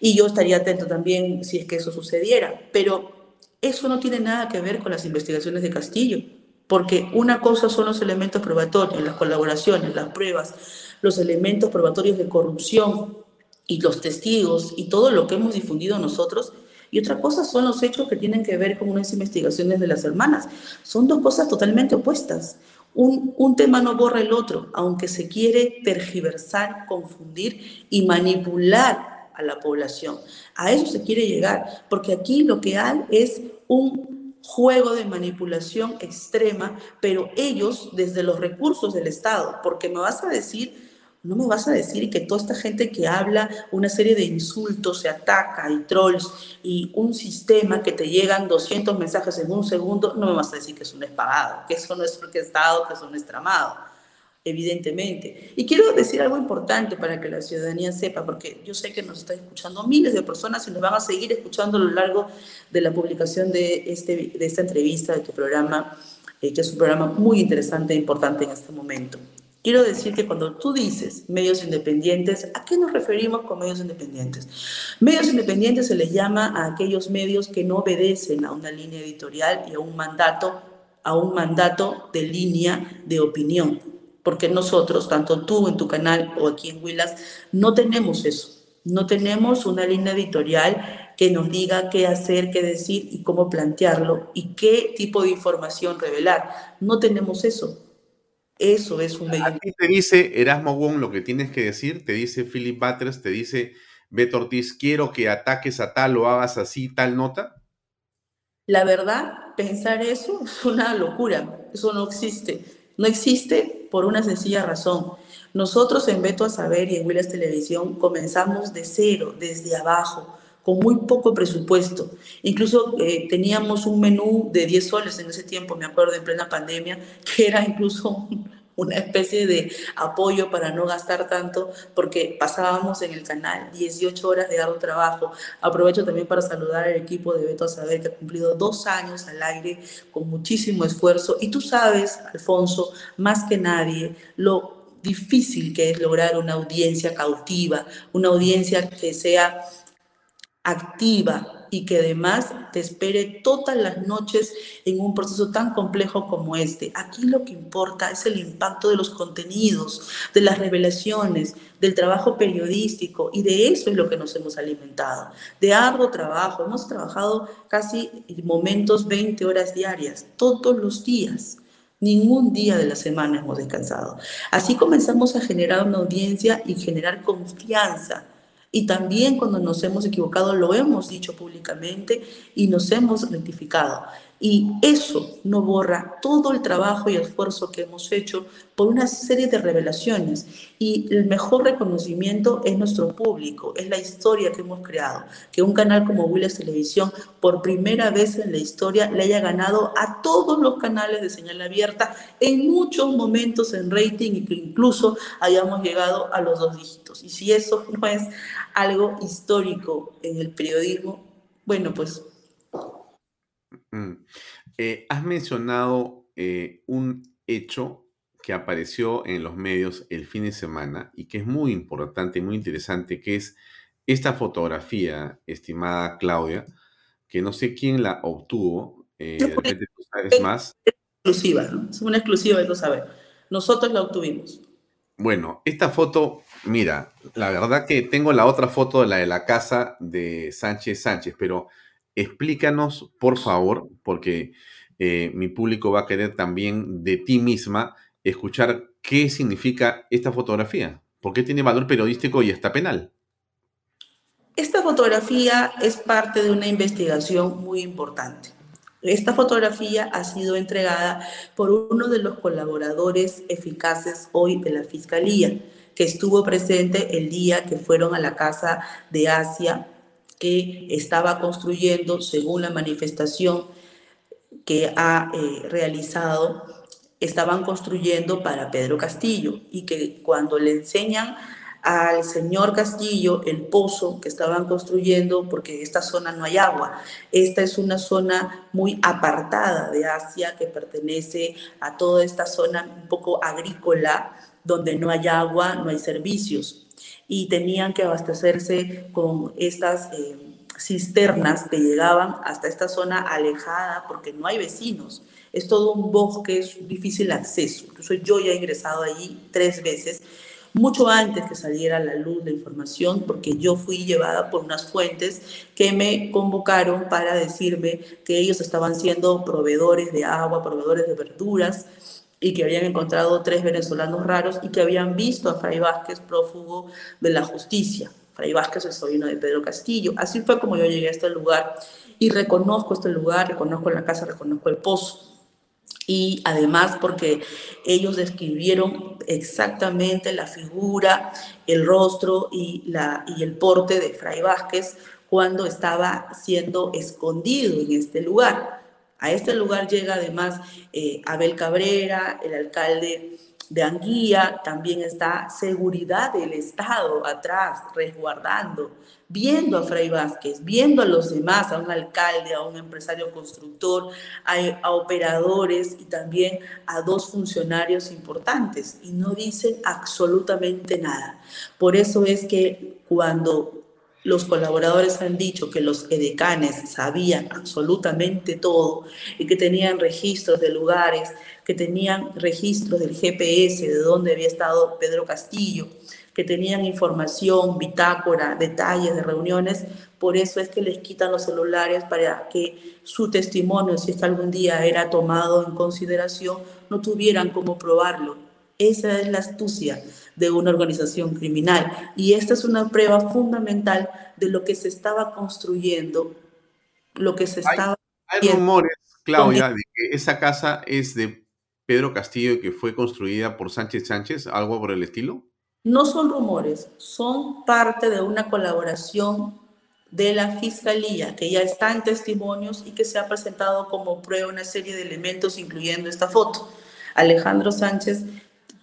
T: Y yo estaría atento también si es que eso sucediera. Pero eso no tiene nada que ver con las investigaciones de Castillo, porque una cosa son los elementos probatorios, las colaboraciones, las pruebas, los elementos probatorios de corrupción y los testigos y todo lo que hemos difundido nosotros, y otra cosa son los hechos que tienen que ver con unas investigaciones de las hermanas. Son dos cosas totalmente opuestas. Un, un, tema no borra el otro, aunque se quiere tergiversar, confundir y manipular a la población. A eso se quiere llegar, porque aquí lo que hay es un juego de manipulación extrema, pero ellos desde los recursos del Estado, porque me vas a decir, no me vas a decir que toda esta gente que habla una serie de insultos, se ataca y trolls y un sistema que te llegan 200 mensajes en un segundo, no me vas a decir que es un espagado, que eso no es orquestado, que eso no es tramado evidentemente. Y quiero decir algo importante para que la ciudadanía sepa, porque yo sé que nos están escuchando miles de personas y nos van a seguir escuchando a lo largo de la publicación de, este, de esta entrevista, de tu programa, eh, que es un programa muy interesante e importante en este momento. Quiero decir que cuando tú dices medios independientes, ¿a qué nos referimos con medios independientes? Medios independientes se les llama a aquellos medios que no obedecen a una línea editorial y a un mandato, a un mandato de línea de opinión porque nosotros, tanto tú en tu canal o aquí en Willas, no tenemos eso. No tenemos una línea editorial que nos diga qué hacer, qué decir y cómo plantearlo y qué tipo de información revelar. No tenemos eso. Eso es un medio.
C: A ti te dice Erasmo Wong lo que tienes que decir, te dice Philip Butters, te dice Beto Ortiz, quiero que ataques a tal o hagas así tal nota.
T: La verdad, pensar eso es una locura. Eso no existe. No existe por una sencilla razón. Nosotros en Beto a Saber y en Willas Televisión comenzamos de cero, desde abajo, con muy poco presupuesto. Incluso eh, teníamos un menú de 10 soles en ese tiempo, me acuerdo, en plena pandemia, que era incluso una especie de apoyo para no gastar tanto, porque pasábamos en el canal 18 horas de arduo trabajo. Aprovecho también para saludar al equipo de Beto a Saber, que ha cumplido dos años al aire con muchísimo esfuerzo. Y tú sabes, Alfonso, más que nadie, lo difícil que es lograr una audiencia cautiva, una audiencia que sea activa, y que además te espere todas las noches en un proceso tan complejo como este. Aquí lo que importa es el impacto de los contenidos, de las revelaciones, del trabajo periodístico y de eso es lo que nos hemos alimentado, de arduo trabajo. Hemos trabajado casi en momentos 20 horas diarias, todos los días. Ningún día de la semana hemos descansado. Así comenzamos a generar una audiencia y generar confianza y también cuando nos hemos equivocado lo hemos dicho públicamente y nos hemos rectificado. Y eso no borra todo el trabajo y esfuerzo que hemos hecho por una serie de revelaciones. Y el mejor reconocimiento es nuestro público, es la historia que hemos creado. Que un canal como Willis Televisión, por primera vez en la historia, le haya ganado a todos los canales de señal abierta en muchos momentos en rating y que incluso hayamos llegado a los dos dígitos. Y si eso no es algo histórico en el periodismo, bueno, pues
C: Mm. Eh, has mencionado eh, un hecho que apareció en los medios el fin de semana y que es muy importante y muy interesante, que es esta fotografía, estimada Claudia, que no sé quién la obtuvo, eh, de repente tú sabes más.
T: Es exclusiva, ¿no? Es una exclusiva de tú sabes. Nosotros la obtuvimos.
C: Bueno, esta foto, mira, la verdad que tengo la otra foto, la de la casa de Sánchez Sánchez, pero explícanos, por favor, porque eh, mi público va a querer también de ti misma escuchar qué significa esta fotografía, por qué tiene valor periodístico y está penal.
T: Esta fotografía es parte de una investigación muy importante. Esta fotografía ha sido entregada por uno de los colaboradores eficaces hoy de la Fiscalía, que estuvo presente el día que fueron a la casa de Asia que estaba construyendo, según la manifestación que ha eh, realizado, estaban construyendo para Pedro Castillo y que cuando le enseñan al señor Castillo el pozo que estaban construyendo, porque en esta zona no hay agua. Esta es una zona muy apartada de Asia que pertenece a toda esta zona un poco agrícola, donde no hay agua, no hay servicios y tenían que abastecerse con estas eh, cisternas que llegaban hasta esta zona alejada porque no hay vecinos. Es todo un bosque, es difícil acceso. Incluso yo ya he ingresado allí tres veces, mucho antes que saliera a la luz la información, porque yo fui llevada por unas fuentes que me convocaron para decirme que ellos estaban siendo proveedores de agua, proveedores de verduras, y que habían encontrado tres venezolanos raros y que habían visto a Fray Vázquez prófugo de la justicia. Fray Vázquez es sobrino de Pedro Castillo. Así fue como yo llegué a este lugar y reconozco este lugar, reconozco la casa, reconozco el pozo. Y además porque ellos describieron exactamente la figura, el rostro y, la, y el porte de Fray Vázquez cuando estaba siendo escondido en este lugar. A este lugar llega además eh, Abel Cabrera, el alcalde de Anguía, también está seguridad del Estado atrás, resguardando, viendo a Fray Vázquez, viendo a los demás, a un alcalde, a un empresario constructor, a, a operadores y también a dos funcionarios importantes y no dicen absolutamente nada. Por eso es que cuando los colaboradores han dicho que los edecanes sabían absolutamente todo y que tenían registros de lugares, que tenían registros del GPS de dónde había estado Pedro Castillo, que tenían información, bitácora, detalles de reuniones. Por eso es que les quitan los celulares para que su testimonio, si es que algún día era tomado en consideración, no tuvieran cómo probarlo. Esa es la astucia de una organización criminal. Y esta es una prueba fundamental de lo que se estaba construyendo, lo que se estaba...
C: Hay rumores, Claudia, de que esa casa es de Pedro Castillo y que fue construida por Sánchez Sánchez, algo por el estilo.
T: No son rumores, son parte de una colaboración de la Fiscalía, que ya está en testimonios y que se ha presentado como prueba una serie de elementos, incluyendo esta foto. Alejandro Sánchez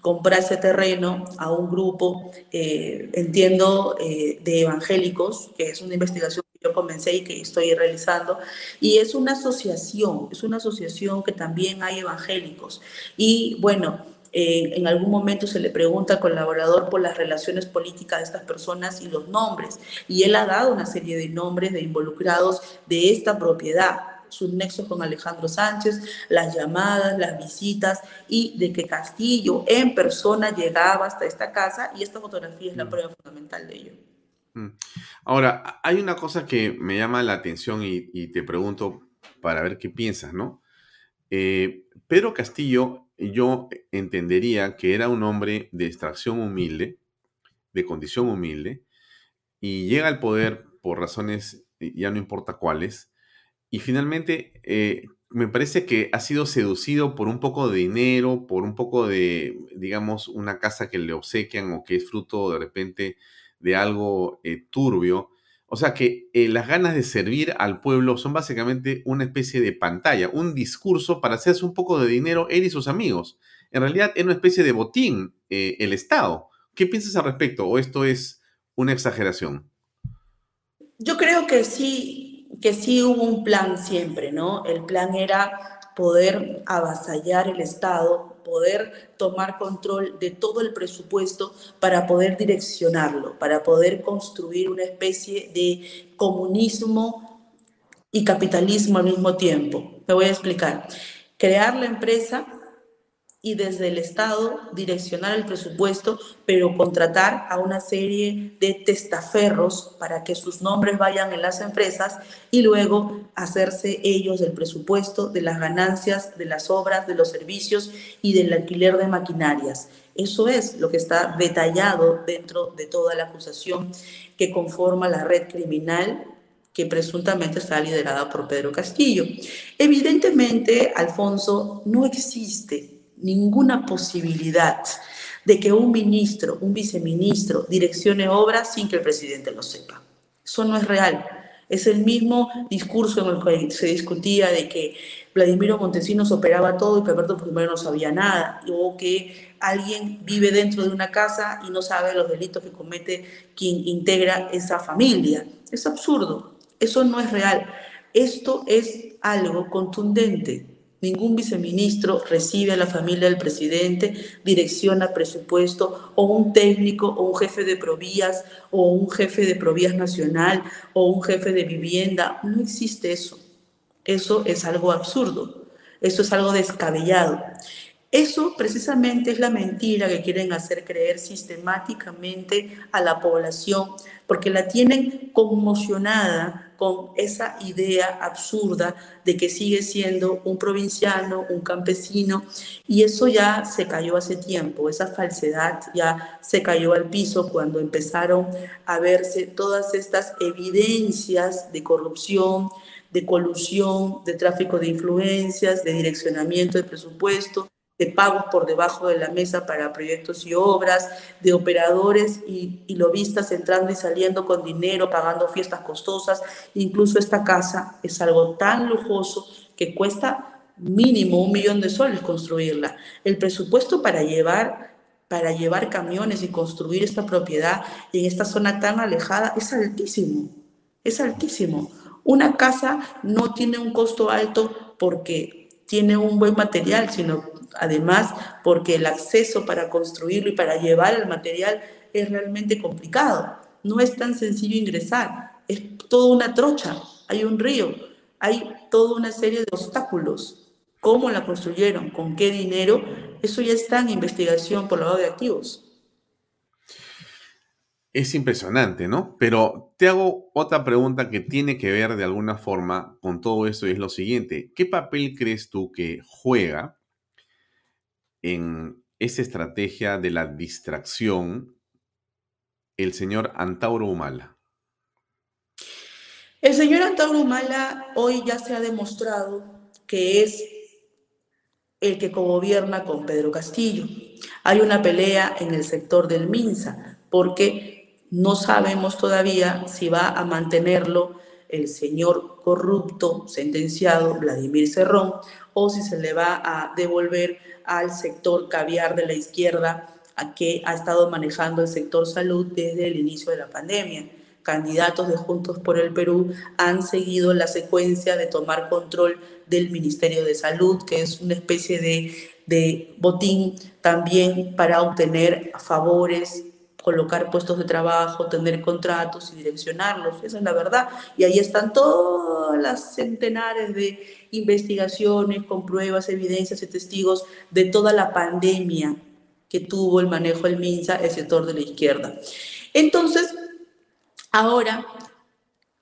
T: compra ese terreno a un grupo, eh, entiendo, eh, de evangélicos, que es una investigación que yo comencé y que estoy realizando, y es una asociación, es una asociación que también hay evangélicos. Y bueno, eh, en algún momento se le pregunta al colaborador por las relaciones políticas de estas personas y los nombres, y él ha dado una serie de nombres de involucrados de esta propiedad sus nexos con Alejandro Sánchez, las llamadas, las visitas y de que Castillo en persona llegaba hasta esta casa y esta fotografía es la mm. prueba fundamental de ello.
C: Mm. Ahora, hay una cosa que me llama la atención y, te pregunto para ver qué piensas, ¿no? Eh, Pedro Castillo, yo entendería que era un hombre de extracción humilde, de condición humilde, y llega al poder por razones, ya no importa cuáles, y finalmente, eh, me parece que ha sido seducido por un poco de dinero, por un poco de, digamos, una casa que le obsequian o que es fruto de repente de algo eh, turbio. O sea que eh, las ganas de servir al pueblo son básicamente una especie de pantalla, un discurso para hacerse un poco de dinero él y sus amigos. En realidad es una especie de botín el Estado. ¿Qué piensas al respecto? ¿O esto es una exageración?
T: Yo creo que sí, que sí hubo un plan siempre, ¿no? El plan era poder avasallar el Estado, poder tomar control de todo el presupuesto para poder direccionarlo, para poder construir una especie de comunismo y capitalismo al mismo tiempo. Me voy a explicar. Crear la empresa y desde el Estado direccionar el presupuesto, pero contratar a una serie de testaferros para que sus nombres vayan en las empresas y luego hacerse ellos del presupuesto, de las ganancias, de las obras, de los servicios y del alquiler de maquinarias. Eso es lo que está detallado dentro de toda la acusación que conforma la red criminal que presuntamente está liderada por Pedro Castillo. Evidentemente, Alfonso, no existe ninguna posibilidad de que un ministro, un viceministro direccione obras sin que el presidente lo sepa. Eso no es real. Es el mismo discurso en el que se discutía de que Vladimiro Montesinos operaba todo y que Alberto Fujimori no sabía nada, o que alguien vive dentro de una casa y no sabe los delitos que comete quien integra esa familia. Es absurdo, eso no es real. Esto es algo contundente, Ningún viceministro recibe a la familia del presidente, direcciona presupuesto, o un técnico, o un jefe de provías, o un jefe de provías nacional, o un jefe de vivienda. No existe eso. Eso es algo absurdo. Eso es algo descabellado. Eso precisamente es la mentira que quieren hacer creer sistemáticamente a la población, porque la tienen conmocionada con esa idea absurda de que sigue siendo un provinciano, un campesino, y eso ya se cayó hace tiempo, esa falsedad ya se cayó al piso cuando empezaron a verse todas estas evidencias de corrupción, de colusión, de tráfico de influencias, de direccionamiento de presupuesto, de pagos por debajo de la mesa para proyectos y obras, de operadores y, y, lobistas entrando y saliendo con dinero, pagando fiestas costosas. Incluso esta casa es algo tan lujoso que cuesta mínimo un millón de soles construirla. El presupuesto para llevar para llevar camiones y construir esta propiedad en esta zona tan alejada es altísimo, es altísimo. Una casa no tiene un costo alto porque tiene un buen material, sino además porque el acceso para construirlo y para llevar el material es realmente complicado. No es tan sencillo ingresar, es toda una trocha, hay un río, hay toda una serie de obstáculos. ¿Cómo la construyeron? ¿Con qué dinero? Eso ya está en investigación por lado de activos.
C: Es impresionante, ¿no? Pero te hago otra pregunta que tiene que ver de alguna forma con todo esto y es lo siguiente. ¿Qué papel crees tú que juega en esa estrategia de la distracción el señor Antauro Humala?
T: El señor Antauro Humala hoy ya se ha demostrado que es el que gobierna con Pedro Castillo. Hay una pelea en el sector del Minsa porque No sabemos todavía si va a mantenerlo el señor corrupto sentenciado Vladimir Cerrón o si se le va a devolver al sector caviar de la izquierda a que ha estado manejando el sector salud desde el inicio de la pandemia. Candidatos de Juntos por el Perú han seguido la secuencia de tomar control del Ministerio de Salud, que es una especie de, de botín también para obtener favores colocar puestos de trabajo, tener contratos y direccionarlos, esa es la verdad. Y ahí están todas las centenares de investigaciones con pruebas, evidencias y testigos de toda la pandemia que tuvo el manejo del MINSA, el sector de la izquierda. Entonces, ahora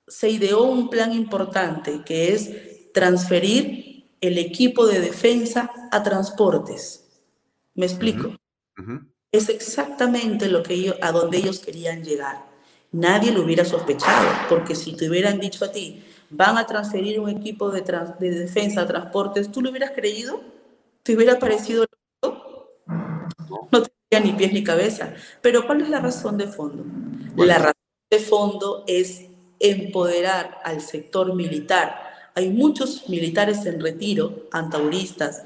T: se ideó un plan importante que es transferir el equipo de defensa a transportes. ¿Me explico? Es exactamente lo que ellos, a donde ellos querían llegar. Nadie lo hubiera sospechado, porque si te hubieran dicho a ti, van a transferir un equipo de, de defensa a transportes, ¿tú lo hubieras creído? ¿Te hubiera parecido No tendría ni pies ni cabeza. Pero ¿cuál es la razón de fondo? La razón de fondo es empoderar al sector militar. Hay muchos militares en retiro, antauristas,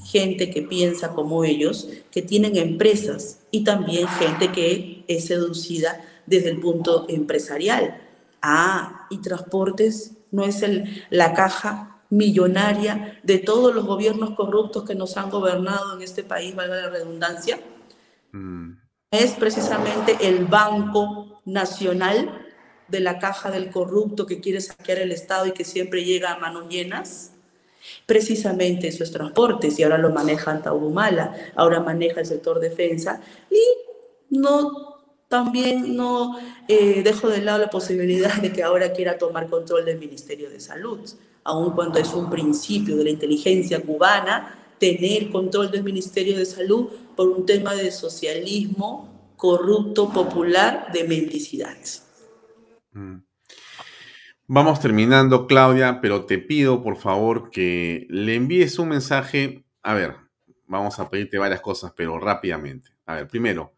T: gente que piensa como ellos, que tienen empresas y también gente que es seducida desde el punto empresarial. Ah, y transportes no es el, la caja millonaria de todos los gobiernos corruptos que nos han gobernado en este país, valga la redundancia. Mm. Es precisamente el Banco Nacional de la caja del corrupto que quiere saquear el Estado y que siempre llega a manos llenas precisamente esos transportes y ahora lo maneja Taurumala, ahora maneja el sector defensa y no también no eh, dejo de lado la posibilidad de que ahora quiera tomar control del Ministerio de Salud, aun cuando es un principio de la inteligencia cubana tener control del Ministerio de Salud por un tema de socialismo corrupto, popular, de mendicidad. Mm.
C: Vamos terminando, Claudia, pero te pido por favor que le envíes un mensaje. A ver, vamos a pedirte varias cosas, pero rápidamente. A ver, primero,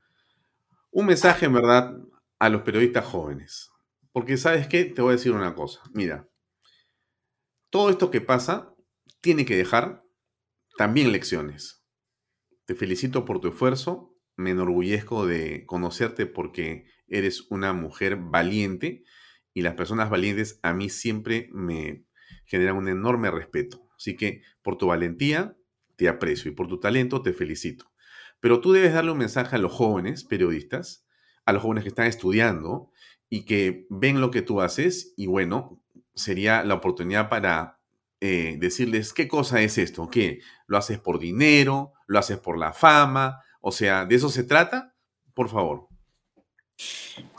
C: un mensaje en verdad a los periodistas jóvenes. Porque sabes qué, te voy a decir una cosa. Mira, todo esto que pasa tiene que dejar también lecciones. Te felicito por tu esfuerzo, me enorgullezco de conocerte porque eres una mujer valiente y las personas valientes a mí siempre me generan un enorme respeto. Así que por tu valentía te aprecio y por tu talento te felicito. Pero tú debes darle un mensaje a los jóvenes periodistas, a los jóvenes que están estudiando y que ven lo que tú haces y bueno, sería la oportunidad para eh, decirles qué cosa es esto, ¿Qué? lo haces por dinero, lo haces por la fama, o sea, ¿de eso se trata? Por favor.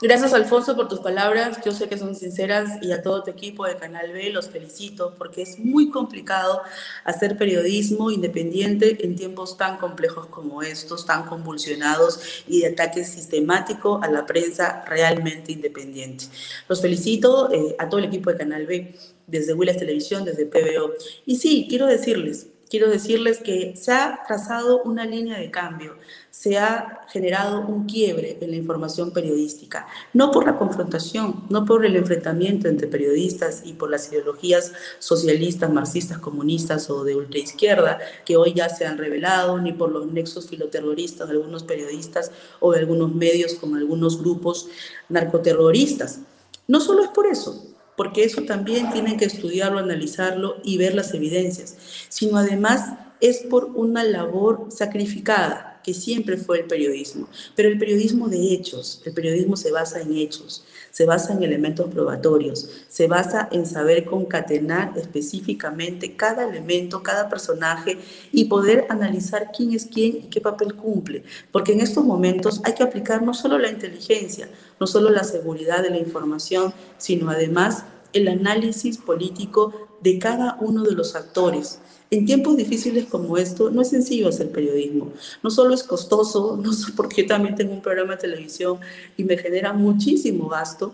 T: Gracias Alfonso por tus palabras, yo sé que son sinceras y a todo tu equipo de Canal B los felicito porque es muy complicado hacer periodismo independiente en tiempos tan complejos como estos, tan convulsionados y de ataque sistemático a la prensa realmente independiente. Los felicito eh, a todo el equipo de Canal B, desde Willis Televisión, desde PBO. Y sí, quiero decirles, quiero decirles que se ha trazado una línea de cambio se ha generado un quiebre en la información periodística, no por la confrontación, no por el enfrentamiento entre periodistas y por las ideologías socialistas, marxistas, comunistas o de ultraizquierda que hoy ya se han revelado, ni por los nexos filoterroristas de algunos periodistas o de algunos medios con algunos grupos narcoterroristas. No solo es por eso, porque eso también tienen que estudiarlo, analizarlo y ver las evidencias, sino además es por una labor sacrificada que siempre fue el periodismo, pero el periodismo de hechos, el periodismo se basa en hechos, se basa en elementos probatorios, se basa en saber concatenar específicamente cada elemento, cada personaje y poder analizar quién es quién y qué papel cumple, porque en estos momentos hay que aplicar no solo la inteligencia, no solo la seguridad de la información, sino además el análisis político de cada uno de los actores en tiempos difíciles como esto, no es sencillo hacer periodismo. No solo es costoso, no porque yo también tengo un programa de televisión y me genera muchísimo gasto,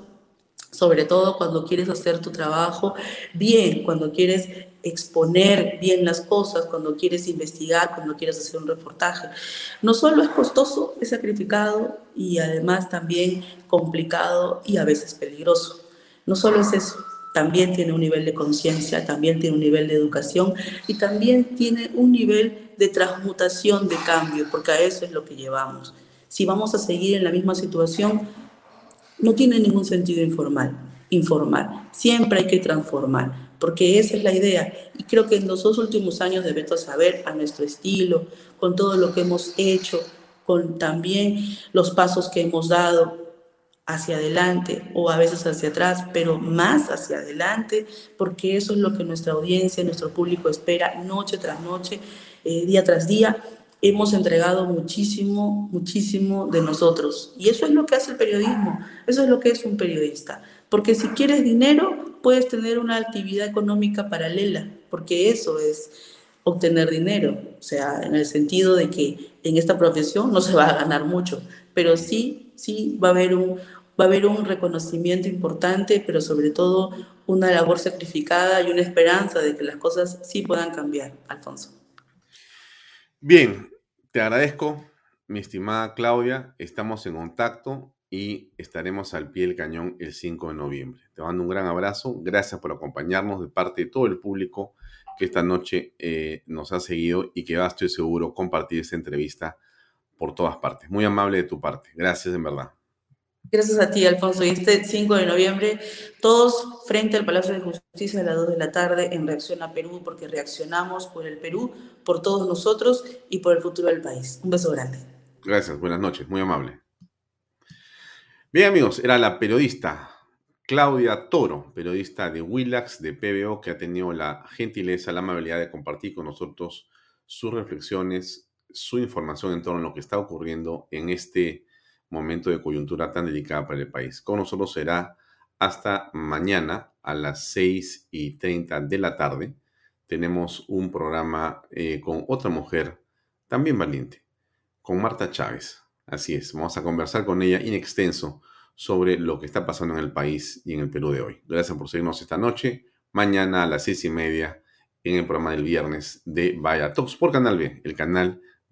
T: sobre todo cuando quieres hacer tu trabajo bien, cuando quieres exponer bien las cosas, cuando quieres investigar, cuando quieres hacer un reportaje. No solo es costoso, es sacrificado y además también complicado y a veces peligroso. No solo es eso, también tiene un nivel de conciencia, también tiene un nivel de educación y también tiene un nivel de transmutación, de cambio, porque a eso es lo que llevamos. Si vamos a seguir en la misma situación, no tiene ningún sentido informal, informar. Siempre hay que transformar, porque esa es la idea. Y creo que en los dos últimos años de Beto Saber, a nuestro estilo, con todo lo que hemos hecho, con también los pasos que hemos dado, hacia adelante o a veces hacia atrás, pero más hacia adelante, porque eso es lo que nuestra audiencia, nuestro público espera noche tras noche, eh, día tras día. Hemos entregado muchísimo, muchísimo de nosotros. Y eso es lo que hace el periodismo, eso es lo que es un periodista. Porque si quieres dinero, puedes tener una actividad económica paralela, porque eso es obtener dinero, o sea, en el sentido de que en esta profesión no se va a ganar mucho, pero sí, sí va a haber un, va a haber un reconocimiento importante, pero sobre todo una labor sacrificada y una esperanza de que las cosas sí puedan cambiar, Alfonso.
C: Bien, te agradezco, mi estimada Claudia, estamos en contacto y estaremos al pie del cañón el 5 de noviembre. Te mando un gran abrazo, gracias por acompañarnos de parte de todo el público que esta noche eh, nos ha seguido y que va, estoy seguro, compartir esta entrevista por todas partes. Muy amable de tu parte. Gracias, en verdad.
T: Gracias a ti, Alfonso. Y este 5 de noviembre, todos frente al Palacio de Justicia a las 2 de la tarde en Reacción a Perú, porque reaccionamos por el Perú, por todos nosotros y por el futuro del país. Un beso grande.
C: Gracias, buenas noches, muy amable. Bien, amigos, era la periodista Claudia Toro, periodista de Willax, de PBO, que ha tenido la gentileza, la amabilidad de compartir con nosotros sus reflexiones, su información en torno a lo que está ocurriendo en este momento de coyuntura tan delicada para el país. Con nosotros será hasta mañana a las 6 y 30 de la tarde. Tenemos un programa eh, con otra mujer también valiente, con Marta Chávez. Así es, vamos a conversar con ella in extenso sobre lo que está pasando en el país y en el Perú de hoy. Gracias por seguirnos esta noche. Mañana a las seis y media en el programa del viernes de Vaya Talks por Canal B, el canal